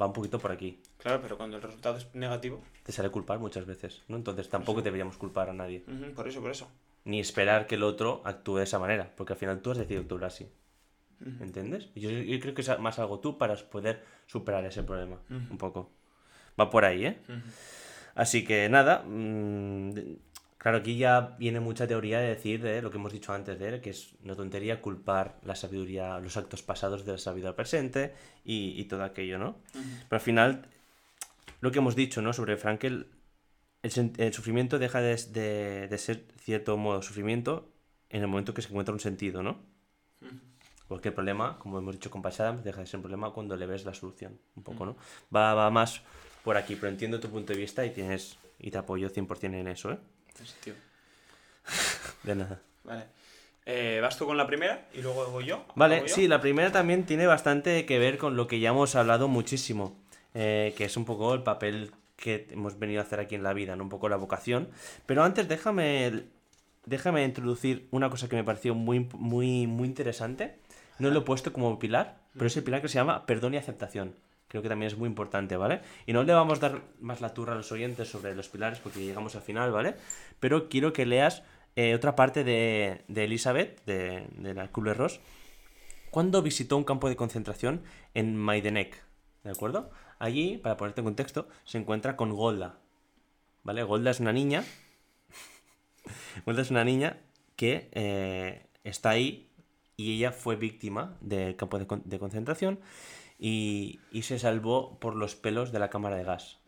[SPEAKER 2] Va un poquito por aquí.
[SPEAKER 1] Claro, pero cuando el resultado es negativo.
[SPEAKER 2] Te sale culpar muchas veces, ¿no? Entonces tampoco deberíamos culpar a nadie.
[SPEAKER 1] por eso, por eso.
[SPEAKER 2] Ni esperar que el otro actúe de esa manera, porque al final tú has decidido actuar así. ¿Entiendes? Yo, yo creo que es más algo tú para poder superar ese problema. Un poco. Va por ahí, ¿eh? Así que nada. mm, Claro, aquí ya viene mucha teoría de decir de lo que hemos dicho antes de que es una tontería culpar la sabiduría, los actos pasados de la sabiduría presente y, y todo aquello, ¿no? Pero al final, lo que hemos dicho, ¿no? Sobre Frankel, el, el sufrimiento deja de, de- de ser cierto modo sufrimiento en el momento que se encuentra un sentido, ¿no? Cualquier problema, como hemos dicho con Pachadam, deja de ser un problema cuando le ves la solución, un poco, ¿no? Va, va más por aquí, pero entiendo tu punto de vista y tienes y te apoyo 100% en eso, ¿eh?
[SPEAKER 1] Tío.
[SPEAKER 2] De nada.
[SPEAKER 1] Vale. Eh, ¿Vas tú con la primera y luego voy yo?
[SPEAKER 2] Vale, sí, la primera también tiene bastante que ver con lo que ya hemos hablado muchísimo, eh, que es un poco el papel que hemos venido a hacer aquí en la vida, ¿no? un poco la vocación. Pero antes déjame, déjame introducir una cosa que me pareció muy, muy, muy interesante. No lo he puesto como pilar, pero es el pilar que se llama perdón y aceptación. Creo que también es muy importante, ¿vale? Y no le vamos a dar más la turra a los oyentes sobre los pilares porque llegamos al final, ¿vale? Pero quiero que leas eh, otra parte de, de Elizabeth, de, de la Kubler-Ross, cuando visitó un campo de concentración en Majdanek, ¿de acuerdo? Allí, para ponerte en contexto, se encuentra con Golda, ¿vale? Golda es una niña, Golda es una niña que eh, está ahí y ella fue víctima del campo de, con- de concentración y, y se salvó por los pelos de la cámara de gas,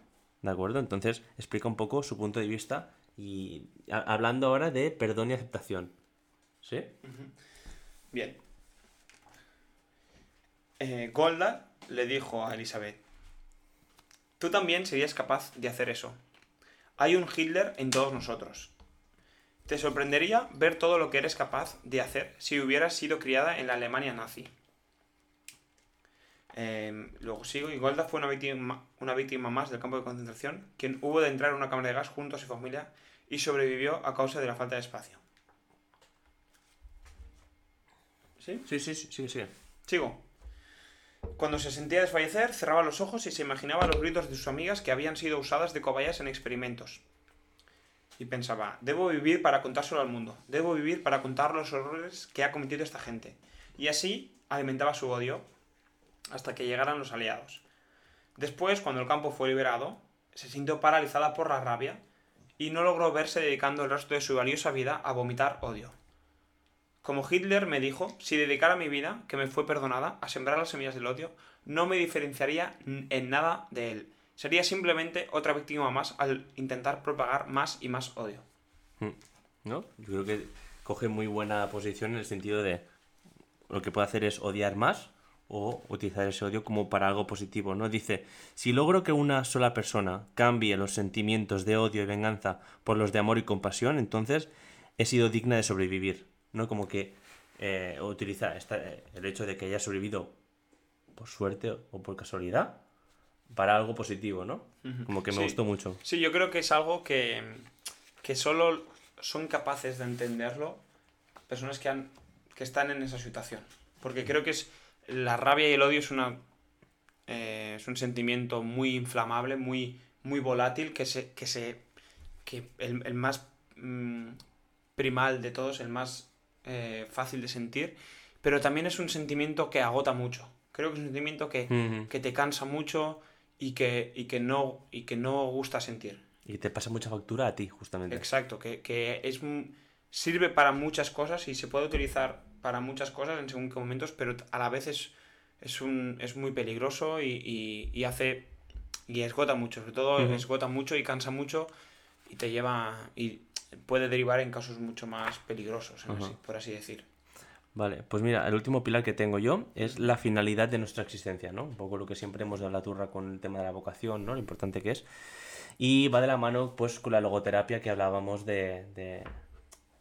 [SPEAKER 2] ¿de acuerdo? Entonces explica un poco su punto de vista y hablando ahora de perdón y aceptación, ¿sí?
[SPEAKER 1] Bien. Eh, Golda le dijo a Elizabeth, tú también serías capaz de hacer eso. Hay un Hitler en todos nosotros. Te sorprendería ver todo lo que eres capaz de hacer si hubieras sido criada en la Alemania nazi. Eh, luego sigo, y Golda fue una víctima, una víctima más del campo de concentración, quien hubo de entrar en una cámara de gas junto a su familia y sobrevivió a causa de la falta de espacio. ¿Sí?
[SPEAKER 2] Sí, sí, sí, sí, sí.
[SPEAKER 1] Sigo. Cuando se sentía desfallecer, cerraba los ojos y se imaginaba los gritos de sus amigas que habían sido usadas de cobayas en experimentos. Y pensaba, debo vivir para contárselo al mundo, debo vivir para contar los horrores que ha cometido esta gente. Y así alimentaba su odio hasta que llegaran los aliados. Después, cuando el campo fue liberado, se sintió paralizada por la rabia y no logró verse dedicando el resto de su valiosa vida a vomitar odio. Como Hitler me dijo, si dedicara mi vida, que me fue perdonada, a sembrar las semillas del odio, no me diferenciaría en nada de él. Sería simplemente otra víctima más al intentar propagar más y más odio.
[SPEAKER 2] ¿No? Yo creo que coge muy buena posición en el sentido de lo que puede hacer es odiar más o utilizar ese odio como para algo positivo, ¿no? Dice, si logro que una sola persona cambie los sentimientos de odio y venganza por los de amor y compasión, entonces he sido digna de sobrevivir, ¿no? Como que eh, utiliza esta- eh, el hecho de que haya sobrevivido por suerte o por casualidad para algo positivo, ¿no? Como que me
[SPEAKER 1] Sí.
[SPEAKER 2] gustó mucho.
[SPEAKER 1] Sí, yo creo que es algo que, que solo son capaces de entenderlo personas que, han, que están en esa situación. Porque creo que es la rabia y el odio es una eh, es un sentimiento muy inflamable, muy, muy volátil, que se, que se que el, el más mm, primal de todos, el más eh, fácil de sentir, pero también es un sentimiento que agota mucho. Creo que es un sentimiento que, que te cansa mucho y que, y que no y que no gusta sentir.
[SPEAKER 2] Y te pasa mucha factura a ti, justamente.
[SPEAKER 1] Exacto, que, que es sirve para muchas cosas y se puede utilizar para muchas cosas en según qué momentos, pero a la vez es, es, un, es muy peligroso y, y- y hace y esgota mucho, sobre todo
[SPEAKER 2] Ujú.
[SPEAKER 1] esgota mucho y cansa mucho y te lleva y puede derivar en casos mucho más peligrosos, así- por así decir.
[SPEAKER 2] Vale, pues mira, el último pilar que tengo yo es la finalidad de nuestra existencia, ¿no? Un poco lo que siempre hemos dado la turra con el tema de la vocación, ¿no? Lo importante que es. Y va de la mano, pues, con la logoterapia que hablábamos de. de.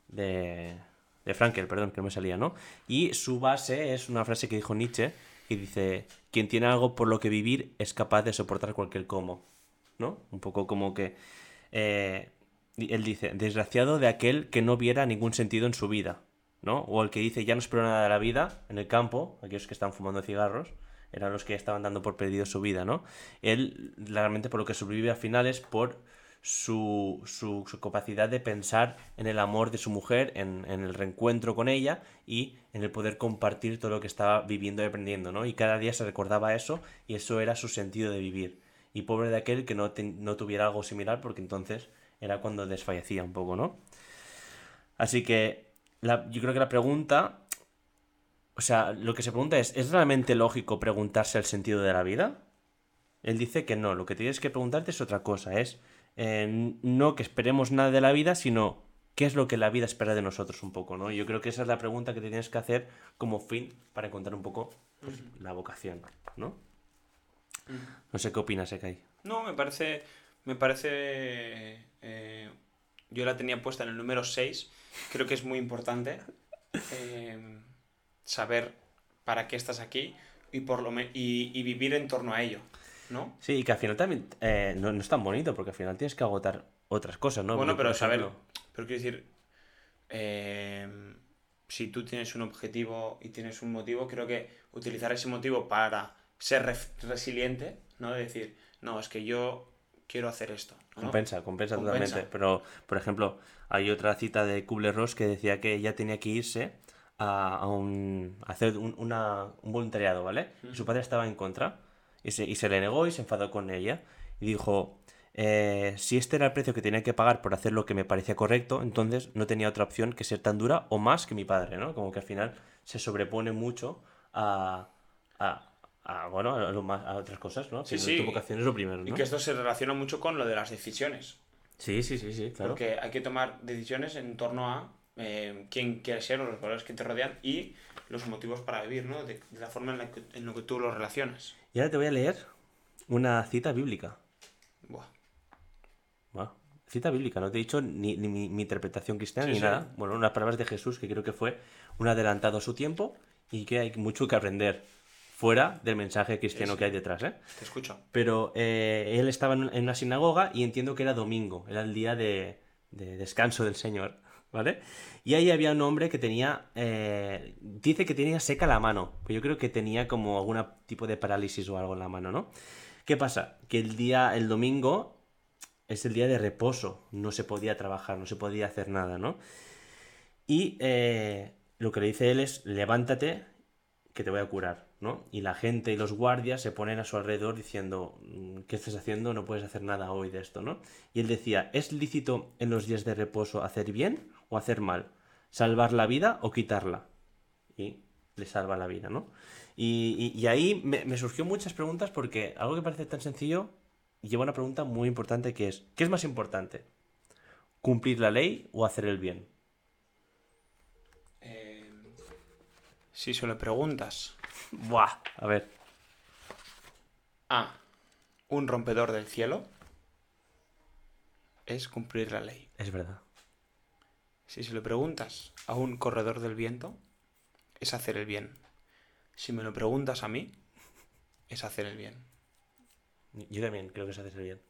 [SPEAKER 2] de, de Frankel, perdón, que no me salía, ¿no? Y su base es una frase que dijo Nietzsche, que dice: Quien tiene algo por lo que vivir es capaz de soportar cualquier cómo, ¿no? Un poco como que. eh, él dice: Desgraciado de aquel que no viera ningún sentido en su vida. O el que dice ya no espero nada de la vida en el campo, aquellos que están fumando cigarros, eran los que estaban dando por perdido su vida, ¿no? Él realmente por lo que sobrevive al final es por su, su, capacidad de pensar en el amor de su mujer, en, el reencuentro con ella y en el poder compartir todo lo que estaba viviendo y aprendiendo, ¿no? Y cada día se recordaba eso y eso era su sentido de vivir. Y pobre de aquel que no, no tuviera algo similar porque entonces era cuando desfallecía un poco, ¿no? Así que la- yo creo que la pregunta, o sea, lo que se pregunta es, ¿es realmente lógico preguntarse el sentido de la vida? Él dice que no, lo que tienes que preguntarte es otra cosa, es eh, no que esperemos nada de la vida, sino qué es lo que la vida espera de nosotros un poco, ¿no? Yo creo que esa es la pregunta que te tienes que hacer como fin para encontrar un poco pues, la vocación, ¿no? No sé qué opinas, Ekai.
[SPEAKER 1] No, me parece. Me parece. eh, yo la tenía puesta en el número 6. Creo que es muy importante eh, saber para qué estás aquí y, por lo me- y, y vivir en torno a ello. ¿No?
[SPEAKER 2] Sí, y que al final también eh, no, no es tan bonito, porque al final tienes que agotar otras cosas, ¿no?
[SPEAKER 1] bueno,
[SPEAKER 2] Porque,
[SPEAKER 1] pero
[SPEAKER 2] por
[SPEAKER 1] saber.
[SPEAKER 2] ejemplo,
[SPEAKER 1] Pero quiero decir. eh, si tú tienes un objetivo y tienes un motivo, creo que utilizar ese motivo para ser resiliente, ¿no? De decir, no, es que yo quiero hacer esto. ¿no?
[SPEAKER 2] Compensa, compensa,
[SPEAKER 1] Compensa.
[SPEAKER 2] totalmente. Pero, por ejemplo, hay otra cita de Kubler-Ross que decía que ella tenía que irse a, a un, a hacer un, una- un voluntariado, ¿vale? Y su padre estaba en contra y se, y se le negó y se enfadó con ella y dijo, eh, si este era el precio que tenía que pagar por hacer lo que me parecía correcto, entonces no tenía otra opción que ser tan dura o más que mi padre, ¿no? Como que al final se sobrepone mucho a... a a, bueno, a, lo más- a otras cosas, ¿no?
[SPEAKER 1] Sí, sí.
[SPEAKER 2] Tu vocación es lo primero, ¿no?
[SPEAKER 1] Y que esto se relaciona mucho con lo de las decisiones.
[SPEAKER 2] Sí, sí, sí, sí, claro.
[SPEAKER 1] Porque hay que tomar decisiones en torno a eh, quién quieres ser o los valores que te rodean y los motivos para vivir, ¿no? De, de la forma en la que, en lo que tú los relacionas.
[SPEAKER 2] Y ahora te voy a leer una cita bíblica.
[SPEAKER 1] Buah.
[SPEAKER 2] Buah, Cita bíblica, no te he dicho ni, ni mi, mi interpretación cristiana
[SPEAKER 1] Sí,
[SPEAKER 2] ni
[SPEAKER 1] sí.
[SPEAKER 2] nada. Bueno, unas palabras de Jesús que creo que fue un adelantado a su tiempo y que hay mucho que aprender fuera del mensaje cristiano
[SPEAKER 1] Sí, sí.
[SPEAKER 2] que hay detrás, ¿eh?
[SPEAKER 1] Te escucho.
[SPEAKER 2] Pero eh, él estaba en una sinagoga y entiendo que era domingo, era el día de, de descanso del Señor, ¿vale? Y ahí había un hombre que tenía, eh, dice que tenía seca la mano, pero yo creo que tenía como algún tipo de parálisis o algo en la mano, ¿no? ¿Qué pasa? Que el día, el domingo es el día de reposo, no se podía trabajar, no se podía hacer nada, ¿no? Y eh, lo que le dice él es, levántate, que te voy a curar, Y la gente y los guardias se ponen a su alrededor diciendo, "Mm, ¿qué estás haciendo? No puedes hacer nada hoy de esto, ¿no? Y él decía, ¿es lícito en los días de reposo hacer bien o hacer mal? ¿Salvar la vida o quitarla? Y le salva la vida, ¿no? Y, ahí me, surgió muchas preguntas porque algo que parece tan sencillo lleva una pregunta muy importante que es, ¿qué es más importante? ¿Cumplir la ley o hacer el bien?
[SPEAKER 1] Si se lo preguntas
[SPEAKER 2] Buah, a ver.
[SPEAKER 1] a un rompedor del cielo, es cumplir la ley.
[SPEAKER 2] Es verdad.
[SPEAKER 1] Si se lo preguntas a un corredor del viento, es hacer el bien. Si me lo preguntas a mí, es hacer el bien.
[SPEAKER 2] Yo también creo que es hacer el bien.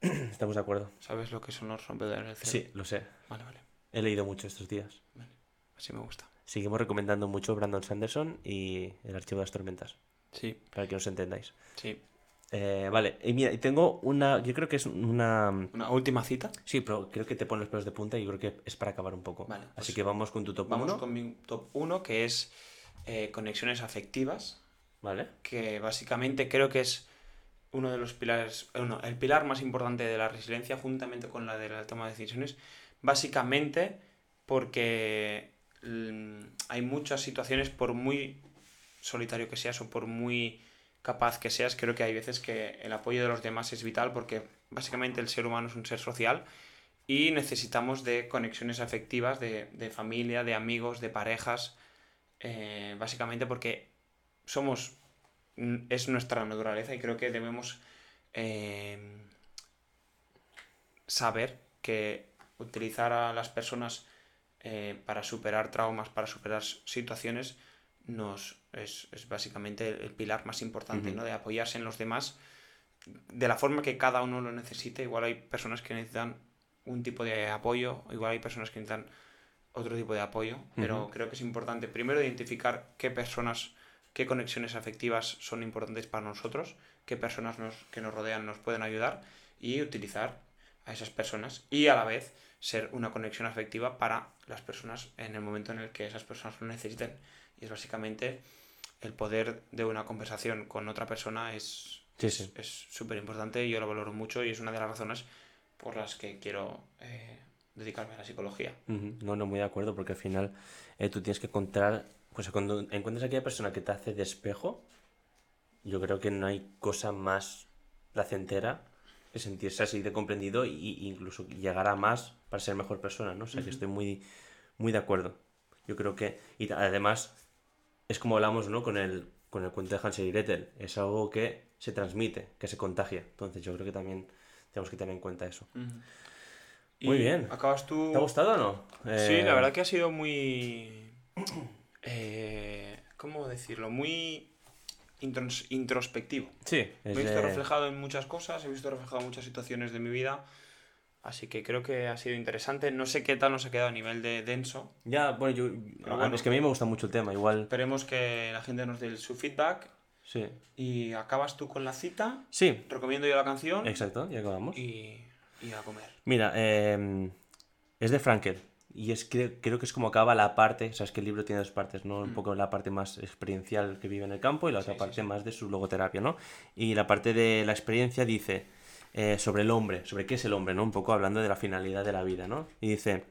[SPEAKER 2] Estamos de acuerdo.
[SPEAKER 1] ¿Sabes lo que son los rompedores del cielo?
[SPEAKER 2] Sí, lo sé.
[SPEAKER 1] Vale, vale.
[SPEAKER 2] He leído mucho estos días.
[SPEAKER 1] Así me gusta.
[SPEAKER 2] Seguimos recomendando mucho Brandon Sanderson y el archivo de las tormentas,
[SPEAKER 1] Sí,
[SPEAKER 2] para que os entendáis.
[SPEAKER 1] sí.
[SPEAKER 2] Eh, vale, y mira, y tengo una, yo creo que es una...
[SPEAKER 1] Una última cita.
[SPEAKER 2] Sí, pero creo que te pone los pelos de punta y yo creo que es para acabar un poco.
[SPEAKER 1] Vale,
[SPEAKER 2] Así
[SPEAKER 1] pues
[SPEAKER 2] que vamos con tu top
[SPEAKER 1] Vamos
[SPEAKER 2] 1.
[SPEAKER 1] con mi top 1, que es eh, conexiones afectivas,
[SPEAKER 2] Vale.
[SPEAKER 1] que básicamente creo que es uno de los pilares, eh, no, el pilar más importante de la resiliencia, juntamente con la de la toma de decisiones, básicamente porque hay muchas situaciones, por muy solitario que seas o por muy capaz que seas, creo que hay veces que el apoyo de los demás es vital porque básicamente el ser humano es un ser social y necesitamos de conexiones afectivas, de, de familia, de amigos, de parejas, eh, básicamente porque somos, es nuestra naturaleza y creo que debemos eh, saber que utilizar a las personas eh, para superar traumas, para superar situaciones, nos es, es básicamente el, el pilar más importante. ¿no? De apoyarse en los demás de la forma que cada uno lo necesite. Igual hay personas que necesitan un tipo de apoyo, igual hay personas que necesitan otro tipo de apoyo, pero creo que es importante primero identificar qué personas, qué conexiones afectivas son importantes para nosotros, qué personas nos, que nos rodean nos pueden ayudar y utilizar a esas personas y a la vez ser una conexión afectiva para las personas en el momento en el que esas personas lo necesiten. Y es básicamente el poder de una conversación con otra persona es
[SPEAKER 2] Sí, sí.
[SPEAKER 1] es súper importante y yo lo valoro mucho y es una de las razones por las que quiero eh, dedicarme a la psicología.
[SPEAKER 2] No, no, muy de acuerdo, porque al final eh, tú tienes que encontrar, pues cuando encuentras a aquella persona que te hace de espejo, yo creo que no hay cosa más placentera sentirse así de comprendido y incluso llegar a más para ser mejor persona, ¿no? O sea, que estoy muy, muy de acuerdo. Yo creo que, y además, es como hablamos, ¿no? Con el, con el cuento de Hansel y Gretel, es algo que se transmite, que se contagia. Entonces yo creo que también tenemos que tener en cuenta eso. Muy bien.
[SPEAKER 1] Acabas tú...
[SPEAKER 2] ¿Te ha gustado o no?
[SPEAKER 1] Sí,
[SPEAKER 2] Eh,
[SPEAKER 1] la verdad que ha sido muy... eh, ¿Cómo decirlo? Muy intros- introspectivo.
[SPEAKER 2] Sí,
[SPEAKER 1] Me he visto
[SPEAKER 2] de-
[SPEAKER 1] reflejado en muchas cosas, he visto reflejado en muchas situaciones de mi vida. Así que creo que ha sido interesante. No sé qué tal nos ha quedado a nivel de denso.
[SPEAKER 2] Ya, bueno, yo,
[SPEAKER 1] Pero bueno.
[SPEAKER 2] es que a mí me gusta mucho el tema, igual.
[SPEAKER 1] Esperemos que la gente nos dé su feedback.
[SPEAKER 2] Sí.
[SPEAKER 1] Y acabas tú con la cita.
[SPEAKER 2] Sí,
[SPEAKER 1] Recomiendo yo la canción.
[SPEAKER 2] exacto, ya acabamos.
[SPEAKER 1] Y, y a comer.
[SPEAKER 2] Mira, eh, es de Frankel. Y es que creo que es como acaba la parte, sabes que el libro tiene dos partes, ¿no? Un poco la parte más experiencial que vive en el campo y la otra
[SPEAKER 1] Mm. sí,
[SPEAKER 2] parte
[SPEAKER 1] sí.
[SPEAKER 2] más de su logoterapia, ¿no? Y la parte de la experiencia dice eh, sobre el hombre, sobre qué es el hombre, ¿no? Un poco hablando de la finalidad de la vida, ¿no? Y dice,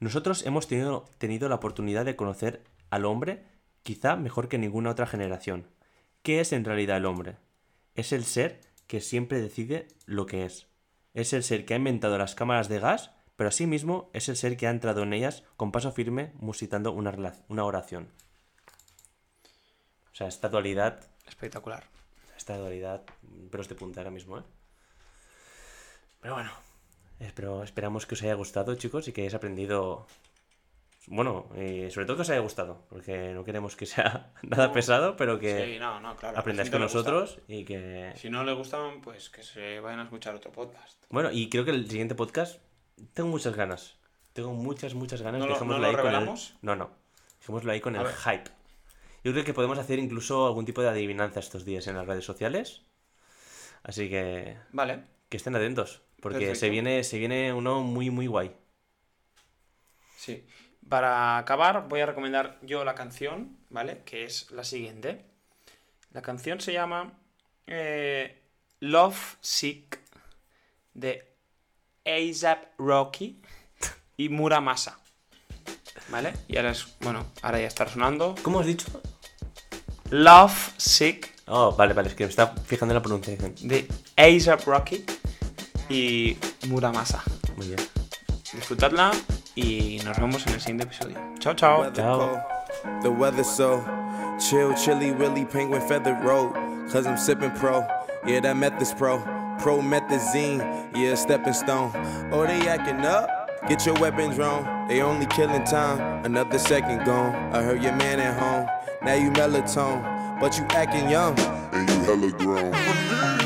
[SPEAKER 2] nosotros hemos tenido, tenido la oportunidad de conocer al hombre quizá mejor que ninguna otra generación. ¿Qué es en realidad el hombre? Es el ser que siempre decide lo que es. Es el ser que ha inventado las cámaras de gas, pero asimismo es el ser que ha entrado en ellas con paso firme musitando una, una oración. O sea, esta dualidad,
[SPEAKER 1] Espectacular.
[SPEAKER 2] esta dualidad, pero de punta ahora mismo, ¿eh? Pero bueno, espero, esperamos que os haya gustado, chicos, y que hayáis aprendido... Bueno, y sobre todo que os haya gustado, porque no queremos que sea nada pesado, pero que
[SPEAKER 1] Sí, no, no, claro.
[SPEAKER 2] aprendáis
[SPEAKER 1] Si
[SPEAKER 2] con nosotros y que...
[SPEAKER 1] Si no le gustan, pues que se vayan a escuchar otro podcast.
[SPEAKER 2] Bueno, y creo que el siguiente podcast tengo muchas ganas. Tengo muchas, muchas ganas.
[SPEAKER 1] ¿No lo- no lo
[SPEAKER 2] ahí con el...
[SPEAKER 1] revelamos?
[SPEAKER 2] No, no. Dejémoslo ahí con
[SPEAKER 1] A
[SPEAKER 2] el
[SPEAKER 1] ver.
[SPEAKER 2] hype. Yo creo que podemos hacer incluso algún tipo de adivinanza estos días en las redes sociales. Así que
[SPEAKER 1] Vale.
[SPEAKER 2] que estén atentos. Porque se viene, se viene uno muy, muy guay.
[SPEAKER 1] Sí. Para acabar, voy a recomendar yo la canción, ¿vale? Que es la siguiente. La canción se llama eh, Love Sick de ASAP Rocky y Muramasa. ¿Vale? Y ahora es, bueno, ahora ya está sonando.
[SPEAKER 2] ¿Cómo has dicho?
[SPEAKER 1] Love Sick
[SPEAKER 2] Oh, vale, vale. Es que me está fijando en la pronunciación.
[SPEAKER 1] de ASAP Rocky y Muramasa.
[SPEAKER 2] Muy bien.
[SPEAKER 1] Disfrutadla y nos vemos en el siguiente episodio. Chao, chao.
[SPEAKER 3] Cold, the weather so chill, chilly, willy, penguin feathered road. Cause I'm sipping pro, yeah, that method's pro. Pro methazine, yeah, stepping stone. Oh, they acting up, get your weapons wrong. They only killing time, another second gone. I heard your man at home, now you melatonin, but you acting young.
[SPEAKER 4] and you hella grown.